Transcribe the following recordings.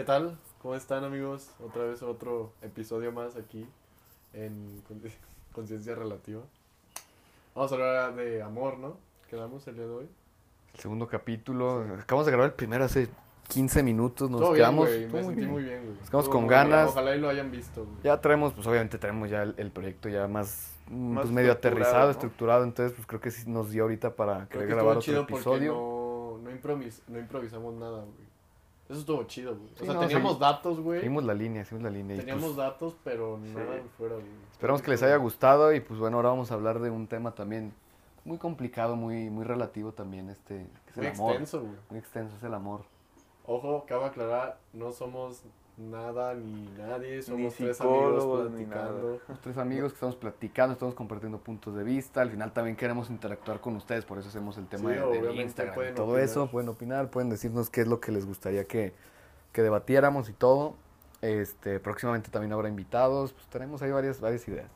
¿Qué tal? ¿Cómo están amigos? Otra vez otro episodio más aquí en Con- Conciencia Relativa. Vamos a hablar de amor, ¿no? Quedamos el día de hoy. El segundo capítulo. Acabamos de grabar el primero hace 15 minutos. Nos Todo bien, quedamos. güey. todo Me muy sentí bien. muy bien, güey. Nos quedamos Estuvo con bien. ganas. Ojalá y lo hayan visto, güey. Ya traemos, pues obviamente traemos ya el, el proyecto ya más, mm, Más pues, medio aterrizado, ¿no? estructurado. Entonces, pues creo que sí nos dio ahorita para Creo querer que grabar otro chido episodio. no, no, improvis- no improvisamos nada, güey. Eso estuvo chido, güey. Sí, o sea, no, teníamos segui- datos, güey. Seguimos la línea, seguimos la línea. y, Teníamos pues, datos, pero nada de fuera, güey. esperamos que les haya gustado y pues bueno, ahora vamos a hablar de un tema también muy complicado, muy, muy relativo también, este, que es Muy el amor. extenso, güey. Muy extenso es el amor. Ojo, cabe aclarar, no somos nada ni nadie, somos tres amigos ni platicando. Los tres amigos que estamos platicando, estamos compartiendo puntos de vista. Al final también queremos interactuar con ustedes, por eso hacemos el tema Sí, de, del Instagram. pueden todo opinar. eso, pueden opinar, pueden decirnos qué es lo que les gustaría que, que debatiéramos y todo. Este, próximamente también habrá invitados, pues tenemos ahí varias, varias ideas.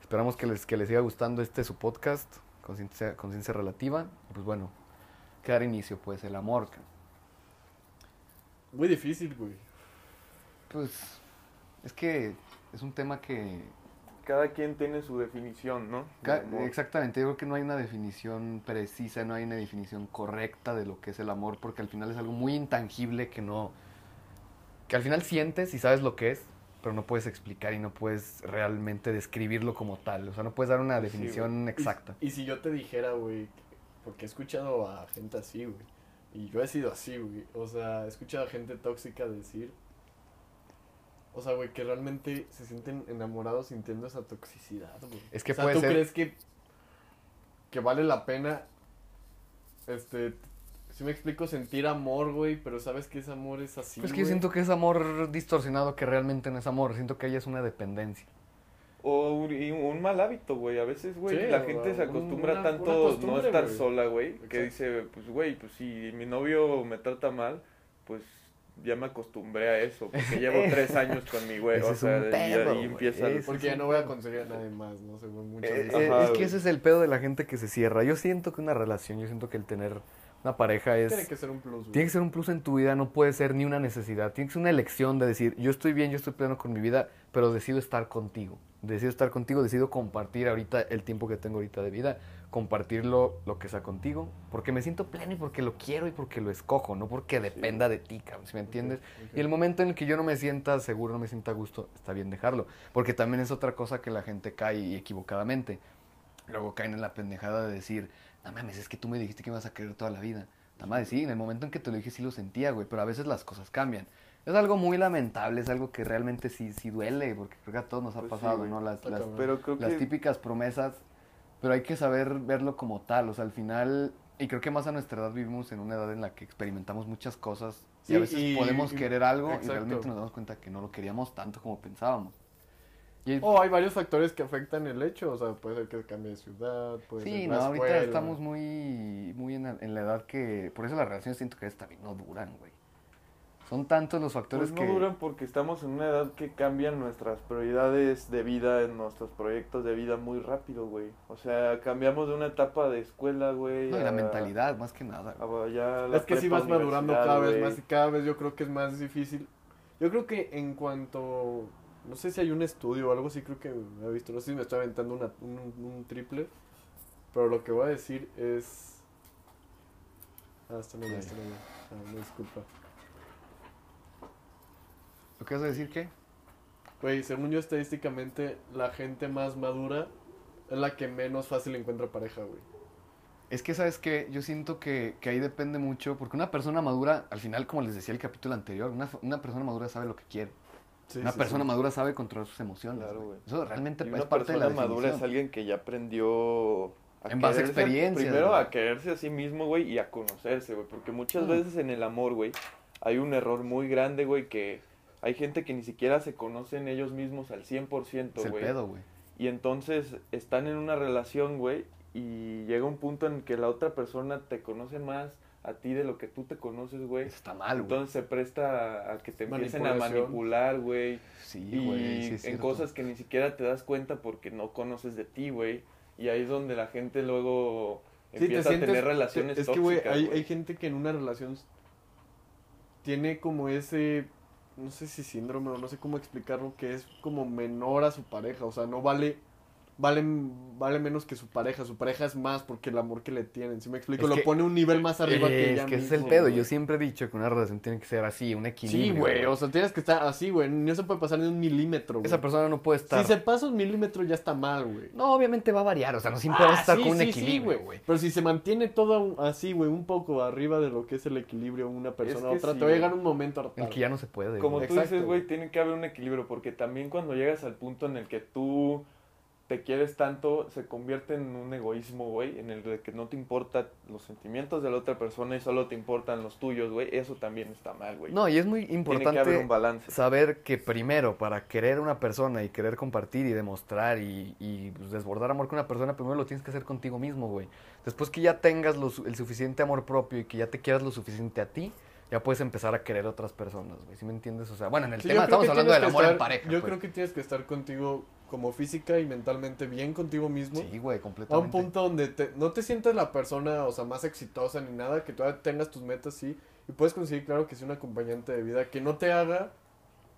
Esperamos que les, que les siga gustando este su podcast, Conciencia Conciencia Relativa. Y pues bueno, que dar inicio, pues el amor. Muy difícil, güey. Pues es que es un tema que Cada quien tiene su definición, ¿no? Exactamente, yo creo que no hay una definición precisa, no hay una definición correcta de lo que es el amor, porque al final es algo muy intangible que no, que al final sientes y sabes lo que es, pero no puedes explicar y no puedes realmente describirlo como tal, o sea, no puedes dar una Sí, definición exacta. Y si yo te dijera, güey, porque he escuchado a gente así, güey, y yo he sido así, güey, o sea, he escuchado a gente tóxica decir, o sea, güey, que realmente se sienten enamorados sintiendo esa toxicidad, güey. Es que o sea, puede ¿tú ser- crees que, que vale la pena, este, si me explico, sentir amor, güey, pero sabes que ese amor es así, Pues que yo siento que es amor distorsionado que realmente no es amor, siento que ella es una dependencia. O un, y un mal hábito, güey. A veces, güey, Sí, la gente se acostumbra una- tanto no estar güey. sola, güey, que Exacto. dice, pues, güey, pues si mi novio me trata mal, pues ya me acostumbré a eso, porque llevo tres años con mi güey, Ese o es sea, y pedo, ahí güey, empieza el- Porque ya no voy a conseguir a nadie más, ¿no? Según muchas Eh, veces. eh, Ajá, es que ese es el pedo de la gente que se cierra. Yo siento que una relación, yo siento que el tener una pareja es... Tiene que ser un plus, güey. Tiene que ser un plus en tu vida, no puede ser ni una necesidad. Tiene que ser una elección de decir, yo estoy bien, yo estoy pleno con mi vida, pero decido estar contigo. Decido estar contigo, decido compartir ahorita el tiempo que tengo ahorita de vida, compartirlo lo que sea contigo, porque me siento pleno y porque lo quiero y porque lo escojo, no porque dependa de ti, cabrón, ¿sí me entiendes? Ok, ok. Y el momento en el que yo no me sienta seguro, no me sienta a gusto, está bien dejarlo. Porque también es otra cosa que la gente cae y equivocadamente. Luego caen en la pendejada de decir, no mames, es que tú me dijiste que me ibas a querer toda la vida. Nada más sí, en el momento en que te lo dije sí lo sentía, güey, pero a veces las cosas cambian. Es algo muy lamentable, es algo que realmente sí, sí duele, porque creo que a todos nos ha Pues sí, pasado, güey. ¿no? Las, las. Pero creo las que típicas promesas, pero hay que saber verlo como tal, o sea, al final, y creo que más a nuestra edad vivimos en una edad en la que experimentamos muchas cosas y Sí, a veces y- podemos y- querer algo y realmente nos damos cuenta que no lo queríamos tanto como pensábamos. Y, O hay varios factores que afectan el hecho, o sea, puede ser que cambie de ciudad, puede sí, ser no, la ahorita escuela. estamos muy, muy en, la- en la edad que, por eso las relaciones siento que a veces también no duran, güey. Son tantos los factores pues no que... duran porque estamos en una edad que cambian nuestras prioridades de vida, en nuestros proyectos de vida muy rápido, güey. O sea, cambiamos de una etapa de escuela, güey. No, y la a- mentalidad, más que nada. ya Es que sí prepa, vas madurando cada vez güey. más y cada vez yo creo que es más difícil. Yo creo que en cuanto, no sé si hay un estudio o algo así, creo que he visto, no sé si me estoy aventando una- un, un triple, pero lo que voy a decir es... Ah, está no, está no, ah, no, disculpa. ¿Lo que vas a decir qué? Güey, según yo estadísticamente, la gente más madura es la que menos fácil encuentra pareja, güey. Es que, ¿sabes qué? Yo siento que, que ahí depende mucho, porque una persona madura, al final, como les decía el capítulo anterior, una, una persona madura sabe lo que quiere. Sí, una sí, persona sí. madura sabe controlar sus emociones. Claro, güey. güey. Eso realmente Y es una parte de la persona madura es alguien que ya aprendió a En base a experiencias, Primero a quererse a sí mismo, güey, y a conocerse, güey. Porque muchas Mm. veces en el amor, güey, hay un error muy grande, güey, que hay gente que ni siquiera se conocen ellos mismos al 100%, Es el güey. pedo, güey. Y entonces están en una relación, güey, y llega un punto en que la otra persona te conoce más a ti de lo que tú te conoces, güey. Eso está mal, güey. Entonces se presta a que te empiecen a manipular, güey. Sí, Y güey. sí en cosas que ni siquiera te das cuenta porque no conoces de ti, güey. Y ahí es donde la gente luego Sí, te empieza a sientes- tener relaciones Es que, güey, tóxicas, hay, güey. hay gente que en una relación tiene como ese no sé si síndrome o no sé cómo explicarlo, que es como menor a su pareja, o sea, no vale vale, vale menos que su pareja. Su pareja es más porque el amor que le tienen. Si me explico, Es lo que- pone un nivel más arriba que es ella que ese es el pedo. güey. Yo siempre he dicho que una relación tiene que ser así, un equilibrio. Sí, güey, o sea, tienes que estar así, güey. No se puede pasar ni un milímetro, güey. Esa persona no puede estar. Si se pasa un milímetro ya está mal, güey. No, obviamente va a variar, o sea, no siempre vas a Ah, estar sí, con un sí, sí, equilibrio, güey. Pero si se mantiene todo así, güey, un poco arriba de lo que es el equilibrio una persona a que otra, sí, te va a llegar un momento En hartado. el que ya no se puede. Como güey. tú Exacto, dices, güey, güey. tiene que haber un equilibrio, porque también cuando llegas al punto en el que tú te quieres tanto, se convierte en un egoísmo, güey, en el de que no te importan los sentimientos de la otra persona y solo te importan los tuyos, güey, eso también está mal, güey. No, y es muy tiene que haber importante un balance. saber que primero, para querer a una persona y querer compartir y demostrar y, y, pues, desbordar amor con una persona, primero lo tienes que hacer contigo mismo, güey. Después que ya tengas lo su- el suficiente amor propio y que ya te quieras lo suficiente a ti, ya puedes empezar a querer a otras personas, güey. ¿Sí me entiendes? O sea, bueno, en el Sí, tema estamos hablando del amor en pareja. Yo pues. creo que tienes que estar contigo como física y mentalmente bien contigo mismo. Sí, güey, A completamente. un punto donde te- no te sientas la persona, o sea, más exitosa ni nada, que todavía tengas tus metas, sí. Y puedes conseguir, claro, que sea un acompañante de vida que no te haga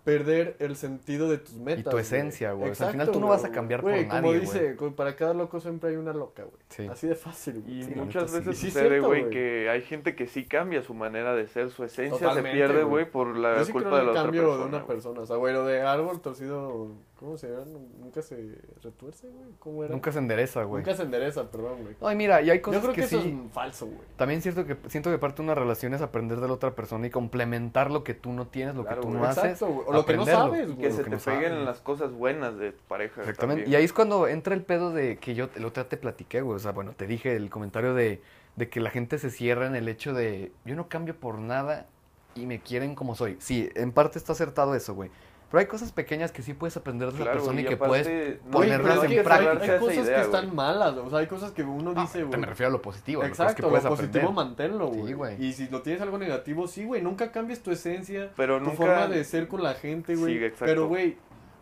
perder el sentido de tus metas. tu esencia, güey. O sea, al final tú no vas a güey. cambiar por Güey, nadie, Como güey. dice, co- para cada loco siempre hay una loca, güey. Sí. Así de fácil, güey. Y Sí, muchas veces Sí, sucede, güey, que hay gente que sí cambia su manera de ser, su esencia Totalmente, se pierde, güey. por la Yo sí culpa creo de la el otra cambio persona. de una persona. O sea, güey, lo de árbol torcido, ¿cómo se llama? Nunca se retuerce, güey. ¿Cómo era? Nunca se endereza, güey. Nunca se endereza, perdón, güey. No, y mira, y hay Yo cosas creo que, que, eso sí. es falso, güey. También siento que, siento que parte de una relación es aprender de la otra persona y complementar lo que tú no tienes, lo Claro, que tú no haces. O lo que no aprenderlo. sabes, güey. que lo se te peguen las cosas buenas de tu pareja. Exactamente. Y ahí es cuando entra el pedo de que yo el otro día te platiqué, güey. O sea, bueno, te dije el comentario de, de que la gente se cierra en el hecho de yo no cambio por nada y me quieren como soy. Sí, en parte está acertado eso, güey. Pero hay cosas pequeñas que sí puedes aprender de Claro, persona y que aparte, puedes no, ponerlas en práctica. Hay cosas idea, que güey. están malas, o sea, hay cosas que uno Ah, dice, te güey. me refiero a lo positivo, Exacto, que lo positivo aprender. manténlo, Sí, güey. y si lo tienes algo negativo, sí, güey, nunca cambies tu esencia, Pero tu nunca... forma de ser con la gente, güey. Sí, exacto. Pero, güey,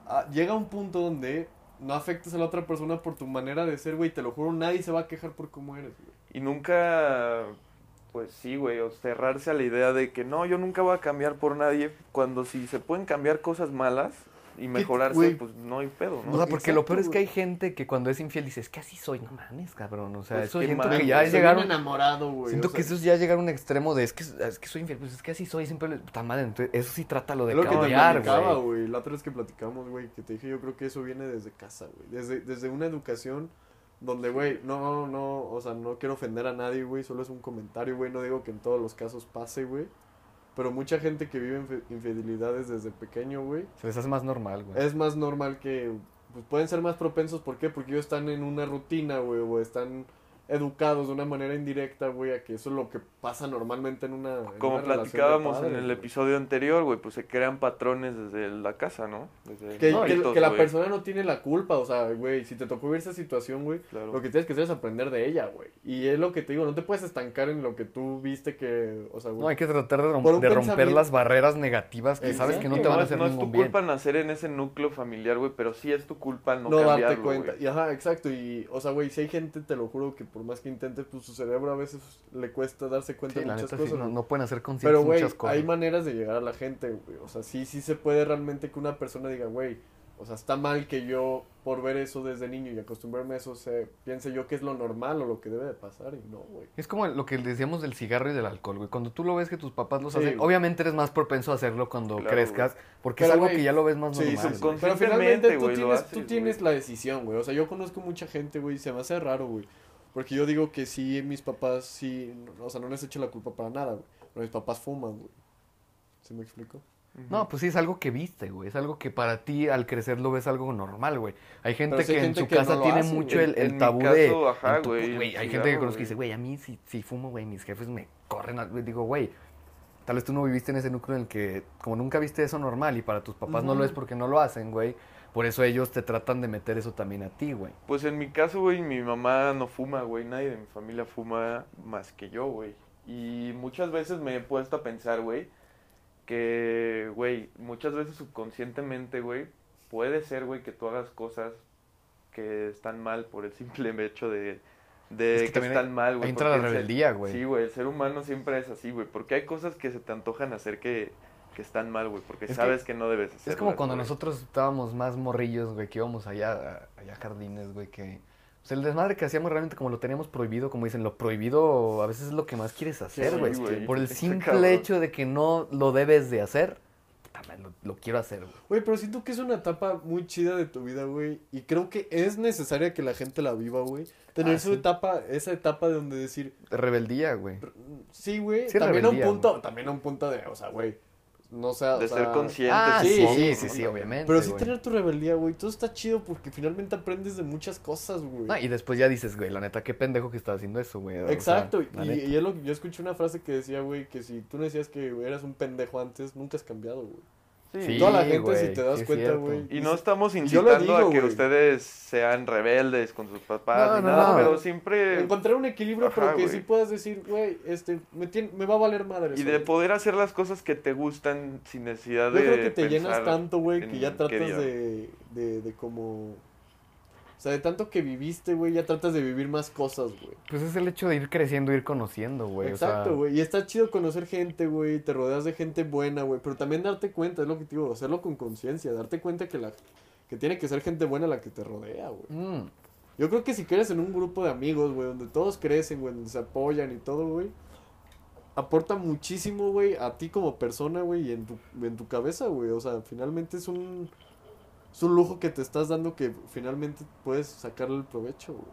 ah, llega un punto donde no afectes a la otra persona por tu manera de ser, güey. Te lo juro, nadie se va a quejar por cómo eres, güey. Y nunca, pues sí, güey, o cerrarse a la idea de que no, yo nunca voy a cambiar por nadie, cuando si se pueden cambiar cosas malas y mejorarse, güey? pues no hay pedo, ¿no? O sea, porque lo Exacto, peor es que hay gente que cuando es infiel dice, es que así soy, no mames, cabrón. O sea, Pues eso siento mal, que ya güey. es Soy llegar bien un- enamorado, güey. Siento o que sea, eso es ya llegar a un extremo de es que, es que soy infiel, pues es que así soy, siempre puta madre. Entonces, eso sí trátalo de Es lo que te cambiar, platicaba, güey. güey. La otra vez que platicamos, güey, que te dije, yo creo que eso viene desde casa, güey. Desde, desde una educación donde, güey, no, no, o sea, no quiero ofender a nadie, güey. Solo es un comentario, güey. No digo que en todos los casos pase, güey. Pero mucha gente que vive infidelidades desde pequeño, güey, Se les hace más normal, güey. es más normal que pues, pueden ser más propensos. ¿Por qué? Porque ellos están en una rutina, güey, o están educados de una manera indirecta, güey, a que eso es lo que pasa normalmente en una. en Como una platicábamos en el güey. episodio anterior, güey, pues se crean patrones desde la casa, ¿no? Desde Que, No, que- chiquitos, que la güey. persona no tiene la culpa, o sea, güey, si te tocó vivir esa situación, güey, Claro. lo que tienes que hacer es aprender de ella, güey. Y es lo que te digo, no te puedes estancar en lo que tú viste que, o sea, güey. No, hay que tratar de, romper las barreras negativas que sabes que no te no van a hacer no es tu bien. culpa nacer en ese núcleo familiar, güey, pero sí es tu culpa no, no darte cambiarlo, cuenta. güey. Y ajá, exacto. Y, o sea, güey, si hay gente, te lo juro, que por más que intentes, pues su cerebro a veces le cuesta darse cuenta Sí, de la muchas neta, sí, cosas. no, güey. no pueden hacer Pero, güey, muchas cosas. hay maneras de llegar a la gente, güey. O sea, sí, sí se puede realmente que una persona diga, güey, o sea, está mal que yo, por ver eso desde niño y acostumbrarme a eso, se, piense yo que es lo normal o lo que debe de pasar. Y no, güey. Es como lo que decíamos del cigarro y del alcohol, güey. Cuando tú lo ves que tus papás los Sí, hacen, güey. obviamente eres más propenso a hacerlo cuando Claro, crezcas, porque Pero, es algo güey, que ya lo ves más Sí, normal. güey. Pero finalmente tú güey, lo tienes, haces, tú tienes güey. la decisión, güey. O sea, yo conozco mucha gente, güey, y se me hace raro, güey. Porque yo digo que sí, mis papás sí, no- o sea, no les echo la culpa para nada, güey. Pero mis papás fuman, güey. ¿Sí me explico? No, pues sí, es algo que viste, güey. Es algo que para ti al crecer lo ves algo normal, güey. Hay gente hay que gente en su que casa tiene hace, mucho el, tabú caso, de... ajá, en tu- güey, Hay gente que conozco que dice, güey, a mí si, si fumo, güey, mis jefes me corren. a-". Digo, güey, tal vez tú no viviste en ese núcleo en el que, como nunca viste eso normal y para tus papás no lo es porque no lo hacen, güey. Por eso ellos te tratan de meter eso también a ti, güey. Pues en mi caso, güey, mi mamá no fuma, güey. Nadie de mi familia fuma más que yo, güey. Y muchas veces me he puesto a pensar, güey, que, güey, muchas veces subconscientemente, güey, puede ser, güey, que tú hagas cosas que están mal por el simple hecho de, de Es que están mal, güey. Entra la rebeldía, güey. Sí, güey, el ser humano siempre es así, güey. Porque hay cosas que se te antojan hacer que, que están mal, güey, porque Es que sabes que, no debes hacerlo. Es como cuando nosotros estábamos más morrillos, güey, que íbamos allá, a- allá a jardines, güey, que... O sea, el desmadre que hacíamos realmente como lo teníamos prohibido, como dicen, lo prohibido a veces es lo que más quieres hacer, güey. Por el simple hecho de que no lo debes de hacer, lo, lo quiero hacer, güey. Güey, pero siento que es una etapa muy chida de tu vida, güey. Y creo que es necesaria que la gente la viva, güey. Tener Ah, su sí. etapa, esa etapa de donde decir, Rebeldía, güey. sí, güey. Sí, también a un punto, güey. también a un punto de, o sea, güey. No sea, o De sea, ser consciente. Ah, sí, sí, sí, sí, sí, sí, no, obviamente, Pero sí güey. tener tu rebeldía, güey. Todo está chido porque finalmente aprendes de muchas cosas, güey. No, y después ya dices, güey, la neta, qué pendejo que estaba haciendo eso, güey. o sea, Exacto, y, y es lo que yo escuché una frase que decía, güey, que si tú no decías que eras un pendejo antes, nunca has cambiado, güey. Sí, Toda la gente, si te das cuenta, güey. Y no estamos yo incitando digo, a que ustedes sean rebeldes con sus papás No, ni no, nada, no. pero siempre... Encontrar un equilibrio, Ajá, pero que sí puedas decir, güey, este, me, tien- me va a valer madre. Y de poder hacer las cosas que te gustan sin necesidad Yo de creo que te llenas tanto, güey, que ya tratas de, de, de como... O sea, de tanto que viviste, güey, ya tratas de vivir más cosas, güey. Pues es el hecho de ir creciendo, ir conociendo, güey. o sea, Exacto, güey. Y está chido conocer gente, güey. Te rodeas de gente buena, güey. Pero también darte cuenta, es lo que te digo, hacerlo con conciencia. Darte cuenta que la que tiene que ser gente buena la que te rodea, güey. mm, Yo creo que si quieres en un grupo de amigos, güey, donde todos crecen, güey, donde se apoyan y todo, güey, aporta muchísimo, güey, a ti como persona, güey, y en tu, en tu cabeza, güey. O sea, finalmente es un, es un lujo que te estás dando que finalmente puedes sacarle el provecho, güey.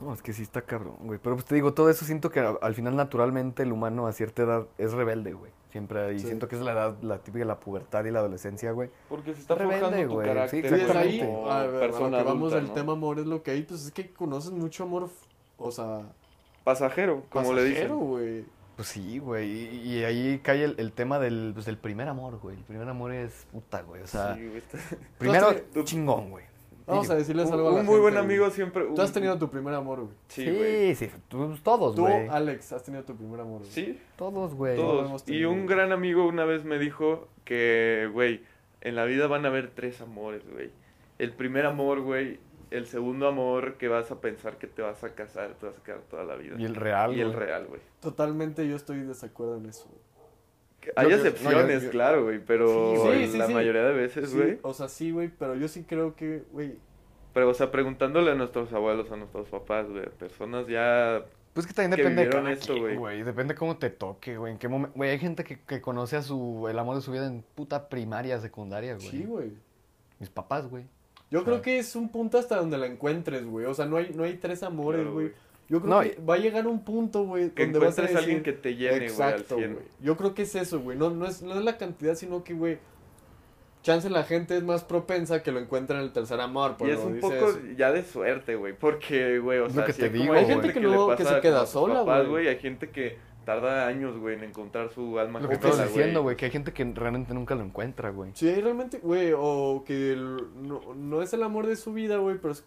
No, es que sí está cabrón, güey. Pero pues te digo, todo eso siento que a- al final naturalmente el humano a cierta edad es rebelde, güey. Siempre, y Sí. siento que es la edad, la típica de la pubertad y la adolescencia, güey. Porque se está Rebelde, forjando tu güey, carácter sí, Sí, es ahí, a, ver, a lo persona que vamos ¿no? tema amor, es lo que hay, pues es que conoces mucho amor, o sea, Pasajero, como le dicen. pasajero, güey. Pues sí, güey. Y, y ahí cae el, el tema del, pues, del primer amor, güey. El primer amor es puta, güey. O sea, Sí, güey, está- primero Tú chingón, güey. Vamos a decirles Un, algo a la un muy buen güey. amigo siempre... Tú has tenido tu primer amor, güey. Sí, Sí, güey. sí, tú- todos, Tú, güey. Alex, has tenido tu primer amor, güey. Sí, Todos, güey. Todos. Y un gran amigo una vez me dijo que, güey, en la vida van a haber tres amores, güey. El primer amor, güey. El segundo amor que vas a pensar que te vas a casar, te vas a quedar toda la vida. Y el real, Y el güey. real, güey. Totalmente yo estoy de desacuerdo en eso. Que Hay Yo- yo- no, excepciones, yo- yo- claro, güey, pero Sí, sí, sí, la sí. mayoría de veces, Sí, güey. o sea, sí, güey, pero yo sí creo que, güey, Pero, o sea, preguntándole a nuestros abuelos, a nuestros papás, güey, personas ya... Pues que también que depende de cada esto, güey. Depende cómo te toque, güey. En qué momento. Güey, hay gente que, que conoce a su el amor de su vida en puta primaria, secundaria, güey. sí, güey. Mis papás, güey. Yo creo que es un punto hasta donde la encuentres, güey. O sea, no hay, no hay tres amores, Claro, güey. Yo creo No, que va a llegar un punto, güey, Que donde vas a encuentres decir... a alguien que te llene, güey, al Exacto, 100. güey. Yo creo que es eso, güey. No, no, es, no es la cantidad, sino que, güey, chance la gente es más propensa que lo encuentre en el tercer amor. por Y es un poco eso. ya de suerte, güey, porque, güey, o sea, lo que sí te como digo, hay güey. gente que le no- que se queda sola, papás, güey. Hay gente que tarda años, güey, en encontrar su alma Lo que estás diciendo, güey, que hay gente que realmente nunca lo encuentra, güey. Sí, realmente, güey, o que el- no, no es el amor de su vida, güey, pero es,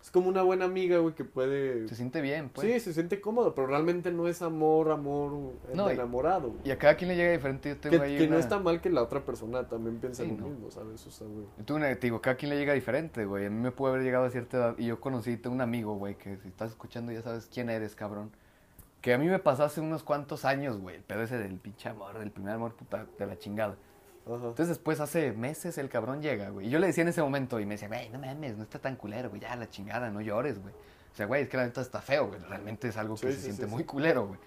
es como una buena amiga, güey, que puede... Se siente bien, pues. Sí, se siente cómodo, pero realmente no es amor, amor No, enamorado. Y a cada quien le llega diferente. Yo tengo Que, ahí que no una- está mal que la otra persona también piense Sí, lo no. mismo, ¿sabes? O sea, güey. Yo tengo una, te digo, cada quien le llega diferente, güey. A mí me puede haber llegado a cierta edad y yo conocí, un amigo, güey, que si estás escuchando ya sabes quién eres, cabrón. Que a mí me pasó hace unos cuantos años, güey. El pedo ese del pinche amor, del primer amor, puta, de la chingada. Entonces después, hace meses, el cabrón llega, güey. Y yo le decía en ese momento y me decía, güey, no mames, no está tan culero, güey, ya la chingada, no llores, güey. O sea, güey, es que la neta está feo, güey. Realmente es algo que Sí, se siente sí, muy culero, güey.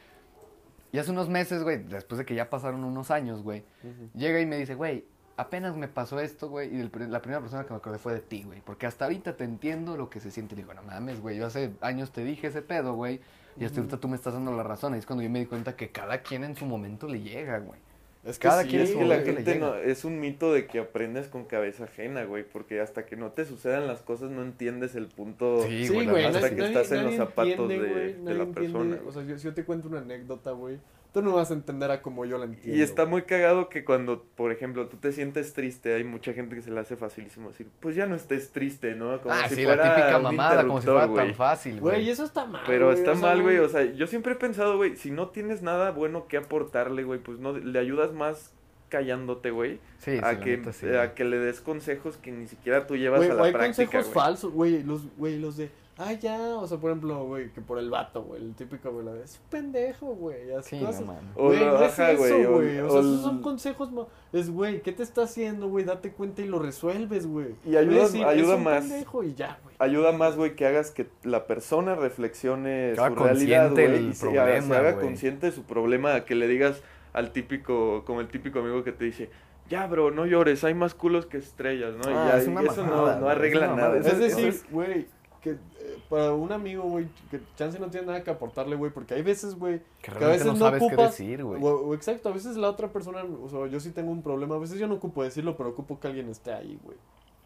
Y hace unos meses, güey, después de que ya pasaron unos años, güey, llega y me dice, güey, apenas me pasó esto, güey, y el la primera persona que me acordé fue de ti, güey, porque hasta ahorita te entiendo lo que se siente. Y digo, no mames, güey, yo hace años te dije ese pedo, güey, y hasta ahorita tú me estás dando la razón. Y es cuando yo me di cuenta que cada quien en su momento le llega, güey. Es que Cada sí, quien que su la momento le gente llega. no, es un mito de que aprendes con cabeza ajena, güey, porque hasta que no te sucedan las cosas no entiendes el punto. Sí, Sí, güey, la hasta nadie, que nadie- estás en los nadie zapatos entiende, de- güey, de nadie la entiende. persona, O sea, yo- si yo te cuento una anécdota, güey, tú no vas a entender a como yo la entiendo. Y está muy cagado que cuando, por ejemplo, tú te sientes triste, hay mucha gente que se le hace facilísimo decir, pues ya no estés triste, ¿no? Como ah, si sí, fuera la típica mamada, como si fuera güey. tan fácil, Güey, güey. eso está mal. Pero está o sea, mal, güey. O sea, yo siempre he pensado, güey, si no tienes nada bueno que aportarle, güey, pues no le ayudas más callándote, güey, Sí, sí, a la que neta, sí, a que le des consejos que ni siquiera tú llevas a la hay práctica, consejos falsos, güey, los, güey, los de, Ah, ya, o sea, por ejemplo, güey, que por el vato, güey, el típico, güey, la de, es un pendejo, güey, así Sí, cosas. Güey, no es eso, güey, o- güey. O, sea, esos son consejos, es, güey, ¿qué te está haciendo, güey? Date cuenta y lo resuelves, güey. Y ayuda- decir, ayuda es un más. pendejo y ya, güey. Ayuda más, güey, que hagas que la persona reflexione Que su realidad, güey. el Y se haga, problema, se haga güey. consciente de su problema, que le digas al típico, como el típico amigo que te dice, ya, bro, no llores, hay más culos que estrellas, ¿no? Ah, y ya, es una y eso mamada, no, no arregla es nada. Es decir, güey, que eh, para un amigo, güey, que chance no tiene nada que aportarle, güey, porque hay veces, güey, Que que a veces no no sabes qué decir, güey. exacto, a veces la otra persona, o sea, yo sí tengo un problema, a veces yo no ocupo decirlo, pero ocupo que alguien esté ahí, güey.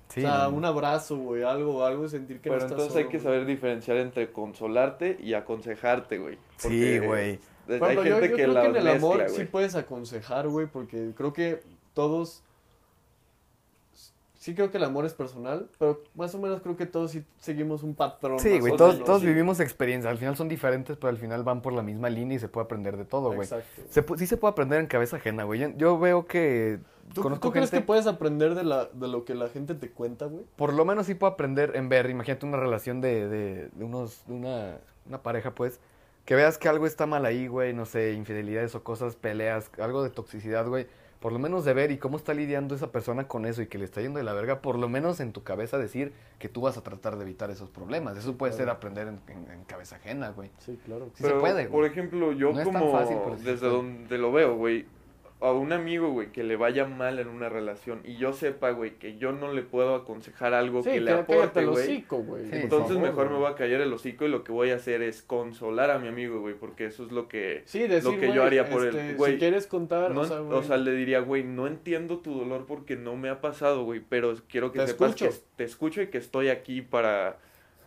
Sí, o sea, no. un abrazo, güey, algo, algo de sentir que Pero no estás entonces hay que saber diferenciar entre consolarte y aconsejarte, güey. Sí, güey. Hay ejemplo, yo- gente yo, que creo la que en el amor mezcla, sí puedes aconsejar, güey, porque creo que todos... Sí creo que el amor es personal, pero más o menos creo que todos sí seguimos un patrón. Sí, güey, todos, menos, todos sí. vivimos experiencias. Al final son diferentes, pero al final van por la misma línea y se puede aprender de todo, güey. Exacto. Se sí se puede aprender en cabeza ajena, güey. Yo, yo veo que ¿Tú, conozco tú crees gente, que puedes aprender de, la, de lo que la gente te cuenta, güey? por lo menos sí puedo aprender en ver. Imagínate una relación de, de, de unos, de una, una pareja, pues, que veas que algo está mal ahí, güey, no sé, infidelidades o cosas, peleas, algo de toxicidad, güey. Por lo menos de ver y cómo está lidiando esa persona con eso y que le está yendo de la verga, por lo menos en tu cabeza decir que tú vas a tratar de evitar esos problemas. Eso puede ser aprender en, en- en cabeza ajena, güey. Sí, claro. Sí se puede, Por güey. ejemplo, yo No es tan como fácil, desde donde lo veo, güey, a un amigo, güey, que le vaya mal en una relación y yo sepa, güey, que yo no le puedo aconsejar algo Sí, que le aporte, güey. Sí, Entonces favor, mejor me voy a callar el hocico y lo que voy a hacer es consolar a mi amigo, güey, porque eso es lo que Sí, decir, lo que yo haría por él, este, güey, Si quieres contar, no, o sea, o güey, sea, le diría, güey, no entiendo tu dolor porque no me ha pasado, güey, pero quiero que Te sepas escucho. que te escucho y que estoy aquí para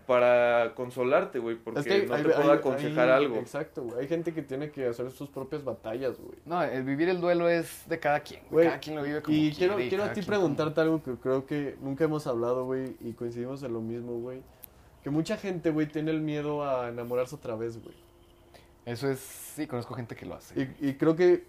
para consolarte, güey, porque es que no hay- te puedo hay- aconsejar hay- algo. Exacto, güey. Hay gente que tiene que hacer sus propias batallas, güey. No, el vivir el duelo es de cada quien. Güey, Cada quien lo vive como Y quiere quiero, y quiero a ti preguntarte algo que creo que nunca hemos hablado, güey, y coincidimos en lo mismo, güey. Que mucha gente, güey, tiene el miedo a enamorarse otra vez, güey. Eso es, sí, conozco gente que lo hace. Y, y creo que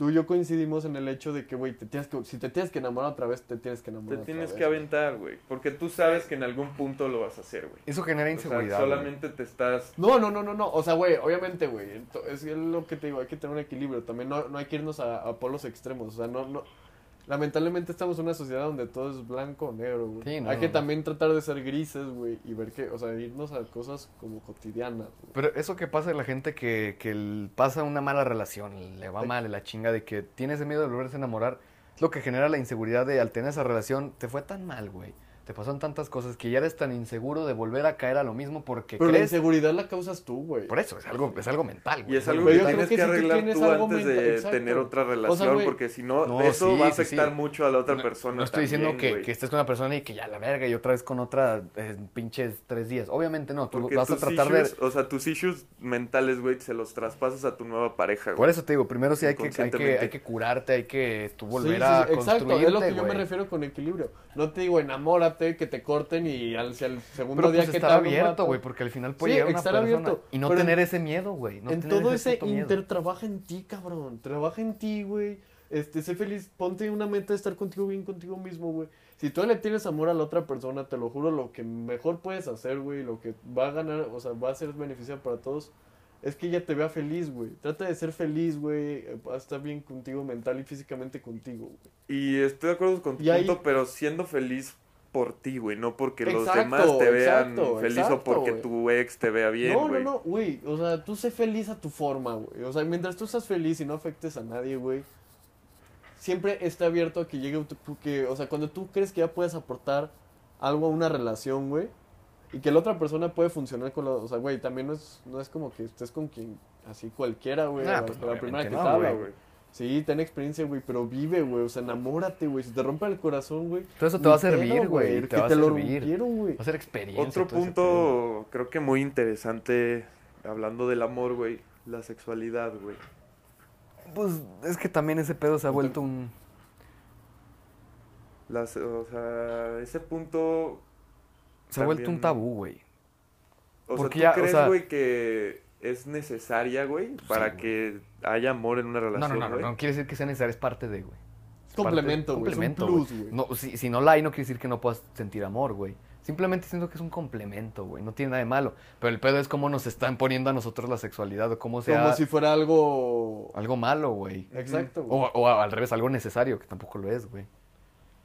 tú y yo coincidimos en el hecho de que, güey, te tienes que, si te tienes que enamorar otra vez, te tienes que Te enamorar otra tienes vez, que aventar, güey, porque tú sabes que en algún punto lo vas a hacer, güey. Eso genera O sea, inseguridad. solamente te estás No, no, no, no, no. O sea, güey, obviamente, güey. Es lo que te digo, hay que tener un equilibrio. También no, no hay que irnos a, a polos extremos. O sea, no, no. Lamentablemente estamos en una sociedad donde todo es blanco o negro, güey. Sí, no, hay que no. también tratar de ser grises, güey, y ver que, o sea, irnos a cosas como cotidianas, güey. Pero eso que pasa en la gente que, que pasa una mala relación, le va Sí. mal, la chinga de que tiene ese miedo de volverse a enamorar, es lo que genera la inseguridad de al tener esa relación, te fue tan mal, güey. Te pasaron tantas cosas que ya eres tan inseguro de volver a caer a lo mismo porque Pero la inseguridad la causas tú, güey. Por eso, es algo, es algo mental, güey. y es algo Pero que yo creo tienes que que, si tú arreglar tienes tú algo antes de exacto. tener otra relación, güey, porque si no, No, eso sí, va a afectar sí. mucho a la otra No- persona. No estoy diciendo que, que estés con una persona y que ya la verga y otra vez con otra en pinches tres días. Obviamente no, tú Porque vas a tratar issues, de... o sea, tus issues mentales, güey, se los traspasas a tu nueva pareja, Por güey. eso te digo, primero sí hay que, hay que, hay que curarte, hay que tú volver Sí, sí, a sí, exacto, construirte, es lo que yo me refiero con equilibrio. No te digo enamórate, que te corten y al, si al segundo Pero día pues que estar te abierto, güey, porque al final puede Sí, llegar una estar persona abierto, y no pero en- tener ese miedo, güey. no en tener todo ese miedo. inter trabaja en ti, cabrón. Trabaja en ti, güey. Este, sé feliz, ponte una meta de estar contigo bien contigo mismo, güey. Si tú le tienes amor a la otra persona, te lo juro, lo que mejor puedes hacer, güey, lo que va a ganar, o sea, va a ser beneficial para todos, es que ella te vea feliz, güey. Trata de ser feliz, güey. eh, Estar bien contigo mental y físicamente contigo, güey. Y estoy de acuerdo con tu Y ahí- punto, pero siendo feliz por ti, güey, no porque los demás te vean exacto, feliz exacto, o porque tu ex te vea bien, no, güey. no, no, güey. O sea, tú sé feliz a tu forma, güey. O sea, mientras tú estás feliz y no afectes a nadie, güey. Siempre está abierto a que llegue que, o sea, cuando tú crees que ya puedes aportar algo a una relación, güey, y que la otra persona puede funcionar con la, o sea, güey, también no es, no es como que estés con quien así cualquiera, güey, Nah, la- pues, la primera que te no, habla, güey. Sí, ten experiencia, güey, pero vive, güey, o sea, enamórate, güey, si te rompe el corazón, güey. Todo eso te va a servir, güey. Te que va a te lo servir. rompieron, güey. Va a ser experiencia. Otro punto, creo que muy interesante, hablando del amor, güey, la sexualidad, güey. Pues es que también ese pedo se ha vuelto un. Las, o sea, ese punto, Se ha vuelto un tabú, güey. o Porque sea, ya, ¿tú o crees, sea- güey, que es necesaria, güey, para güey. que haya amor en una No, relación, no, no, no, güey? no quiere decir que sea necesario, es parte de, güey. Es complemento, güey. Es un complemento, plus, güey. No, si, si no la hay, no quiere decir que no puedas sentir amor, güey. Simplemente siento que es un complemento, güey. No tiene nada de malo. Pero el pedo es cómo nos están poniendo a nosotros la sexualidad o cómo sea Como si fuera algo. algo malo, güey. Exacto, güey. O, o al revés, algo necesario, que tampoco lo es, güey.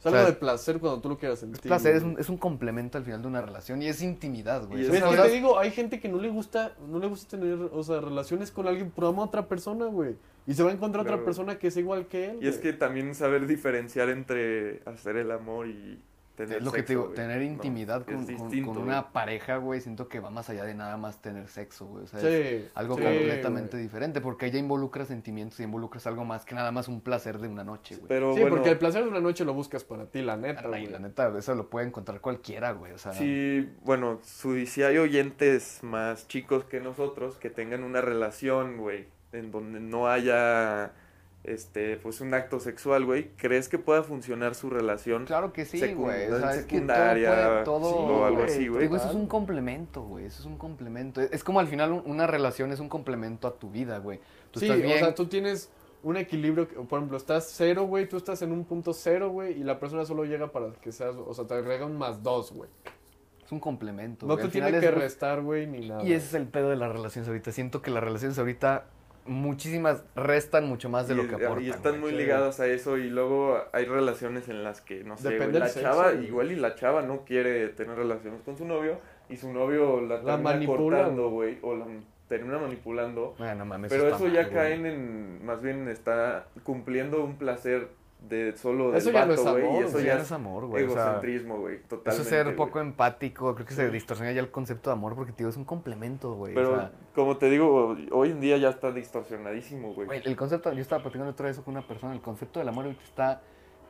Es algo o sea, de placer cuando tú lo quieras sentir. Es placer, es un, es un complemento al final de una relación y es intimidad, güey. Es que cosas- te digo, hay gente que no le gusta, no le gusta tener, o sea, relaciones con alguien, pero ama a otra persona, güey. Y se va a encontrar otra persona que es igual que él. Y es que también saber diferenciar entre hacer el amor y tener Es lo que te digo, güey. tener intimidad con, con- distinto, con güey. una pareja, güey, siento que va más allá de nada más tener sexo, güey. O sea, Sí, es algo sí, completamente güey. diferente, porque ella involucra sentimientos y involucras algo más que nada más un placer de una noche, güey. Pero Sí, bueno, porque el placer de una noche lo buscas para ti, la neta, Ay, güey. la neta, eso lo puede encontrar cualquiera, güey. O sea, Sí, bueno, su- si hay oyentes más chicos que nosotros que tengan una relación, güey, en donde no haya, este, pues un acto sexual, güey, ¿crees que pueda funcionar su relación? claro que sí, güey. O sea, es que todo secundaria, puede, todo... sí, o algo güey, así, güey. Digo, eso es un complemento, güey. Eso es un complemento. Es como al final un- una relación es un complemento a tu vida, güey. Tú Sí, estás bien. o sea, tú tienes un equilibrio, que- por ejemplo, estás cero, güey, tú estás en un punto cero, güey, y la persona solo llega para que seas, o sea, te agrega un más dos, güey. Es un complemento. No te Al tiene que es- restar, güey, ni nada. Y ese es el pedo de las relaciones ahorita. Siento que las relaciones ahorita, muchísimas restan mucho más de y, lo que aportan. y están muy ligadas a eso y luego hay relaciones en las que, no sé, güey, Depende la sexo, chava, igual y la chava no quiere tener relaciones con su novio y su novio la, La manipula, cortando, güey, o la termina manipulando. Bueno, mames, Pero eso ya mal, caen en, más bien está cumpliendo un placer de solo del Eso ya no es amor, eso ya ya no es amor, güey. o sea, egocentrismo, güey, eso es ser poco empático. Creo que se distorsiona ya el concepto de amor porque, tío, es un complemento, güey. Pero o sea, como te digo, hoy en día ya está distorsionadísimo, güey. el concepto, yo estaba platicando otra vez con una persona, el concepto del amor está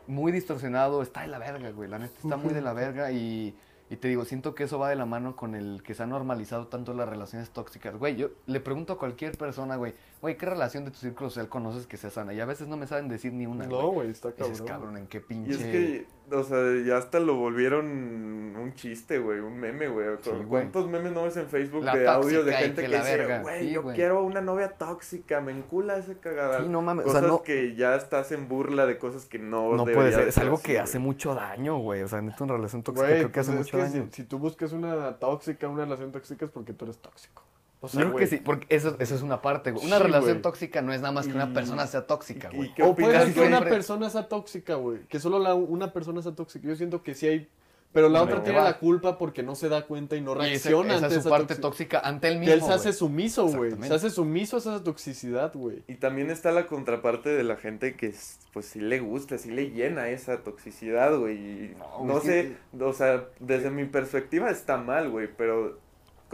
muy distorsionado, está de la verga, güey. La neta está muy de la verga y, y te digo, siento que eso va de la mano con el que se ha normalizado tanto las relaciones tóxicas. Güey, yo le pregunto a cualquier persona, güey, güey, ¿qué relación de tu círculo social conoces que sea sana? Y a veces no me saben decir ni una, No, güey. está Y dices, cabrón. cabrón, ¿en qué pinche...? Y es que, o sea, ya hasta lo volvieron un chiste, güey, un meme, güey. güey. ¿Cuántos memes no ves en Facebook La de audios de gente que dice, güey, Sí, yo quiero una novia tóxica, me encula ese cagadal. Sí, no mames, o Cosas sea, no, que ya estás en burla de cosas que no no puede ser, es algo que hace mucho daño, güey. O sea, neta, una relación tóxica creo que hace pues es mucho que si, tú buscas una tóxica, una relación tóxica es porque tú eres tóxico. O Yo creo que sí, porque eso, eso es una parte, güey. Una Sí, relación güey. tóxica no es nada más que una persona sea tóxica, güey. y ¿Qué O puede opinas, ser que una persona sea tóxica, güey. Que solo la, una persona sea tóxica. Yo siento que sí hay. Pero la otra tiene va. la culpa porque no se da cuenta y no Y ese- reacciona esa ante es su esa parte tóxica ante él mismo, Que él se hace sumiso, güey. Se hace sumiso a esa toxicidad, güey. Y también está la contraparte de la gente que, es- pues, sí le gusta, sí le llena esa toxicidad, güey. Y No, No, sé, o sea, desde mi perspectiva está mal, güey, pero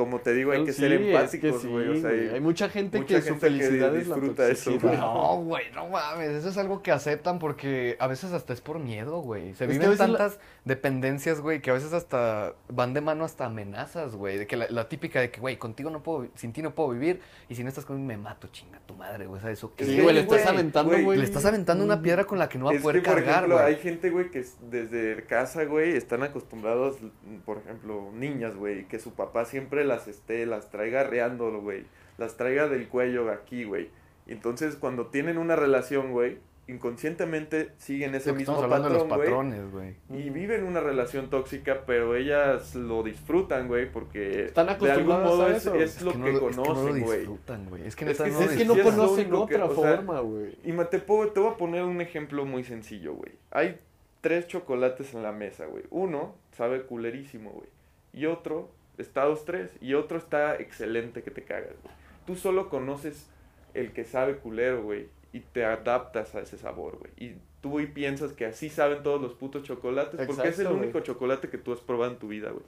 como te digo, hay que Sí, ser es que empáticos, sí, güey. O sea, Hay mucha gente mucha que su gente que felicidad es la disfruta eso, güey. No, güey, no mames. Eso es algo que aceptan porque a veces hasta es por miedo, güey. Se Es viven la- tantas dependencias, güey, que a veces hasta van de mano hasta amenazas, güey. De que la, la típica de que, güey, contigo no puedo, sin ti no puedo vivir y si no estás conmigo me mato, chinga tu madre, güey. O sea, eso que Sí, güey, le estás aventando, güey. Le estás aventando una piedra con la que no va a poder que, por cargar, ejemplo, güey. hay gente, güey, que es- desde casa, güey, están acostumbrados, por ejemplo, niñas, güey, que su papá siempre las esté, las traiga arreando, güey, las traiga del cuello aquí, güey. Entonces, cuando tienen una relación, güey, inconscientemente siguen ese mismo de los patrón, güey. patrones, güey. Y viven una relación tóxica, pero ellas lo disfrutan, güey, porque Están de algún acostumbradas modo a es, eso. es Es lo que, que, no, lo- es que no lo conocen, güey. disfrutan, güey. Es que Es neta que no Es que no es conocen que- otra o sea, forma, güey. Y ma- te, puedo- te voy a poner un ejemplo muy sencillo, güey. Hay tres chocolates en la mesa, güey. Uno sabe culerísimo, güey. Y otro está dos, tres. Y otro está excelente que te cagas, güey. Tú solo conoces el que sabe culero, güey. Y te adaptas a ese sabor, güey. Y tú y piensas que así saben todos los putos chocolates. porque es el único chocolate que tú has probado en tu vida, güey.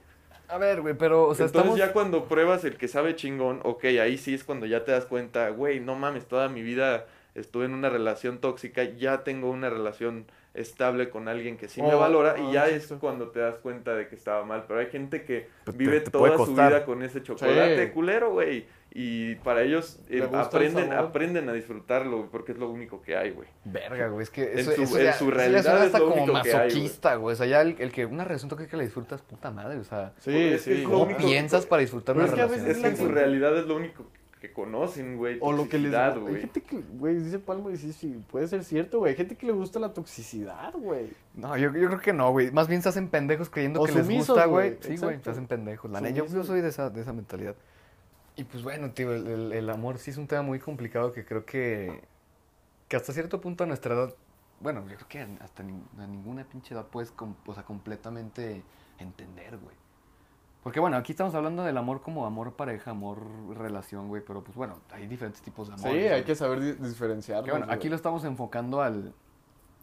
A ver, güey, pero, o sea, Entonces estamos... ya cuando pruebas el que sabe chingón, ok, ahí sí es cuando ya te das cuenta, güey, no mames, toda mi vida estuve en una relación tóxica, ya tengo una relación estable con alguien que sí me Oh, valora oh, y ya es cuando te das cuenta de que estaba mal, pero hay gente que Pues vive te toda su vida con ese chocolate Sí. culero, güey, y para ellos eh, el aprenden aprenden a disfrutarlo, güey, porque es lo único que hay, güey. Verga, güey, es que En su- eso en ya, su eso ya realidad es hasta lo como único que hay, güey. masoquista, güey. O sea, ya el, el que una relación tóxica le disfrutas, puta madre, o sea... Sí, Porque es que es ¿Cómo único- piensas para disfrutar Pero una es que a relación? veces Es que en la su realidad es lo único que conocen, güey. O lo que les Hay güey. gente que, güey, dice Palmo y sí, sí, puede ser cierto, güey. Hay gente que le gusta la toxicidad, güey. No, yo, yo creo que no, güey. Más bien se hacen pendejos creyendo O que les gusta, güey. Sí, güey, se hacen pendejos. La yo, yo soy de esa, de esa mentalidad. Y pues bueno, tío, el, el- el amor sí es un tema muy complicado que creo que, que hasta cierto punto a nuestra edad, bueno, yo creo que hasta a ninguna pinche edad puedes, com- o sea, completamente entender, güey. Porque bueno, aquí estamos hablando del amor como amor pareja, amor relación, güey, pero pues bueno, hay diferentes tipos de amor. Sí, hay que saber di- diferenciarlos. Que bueno, güey. aquí lo estamos enfocando al,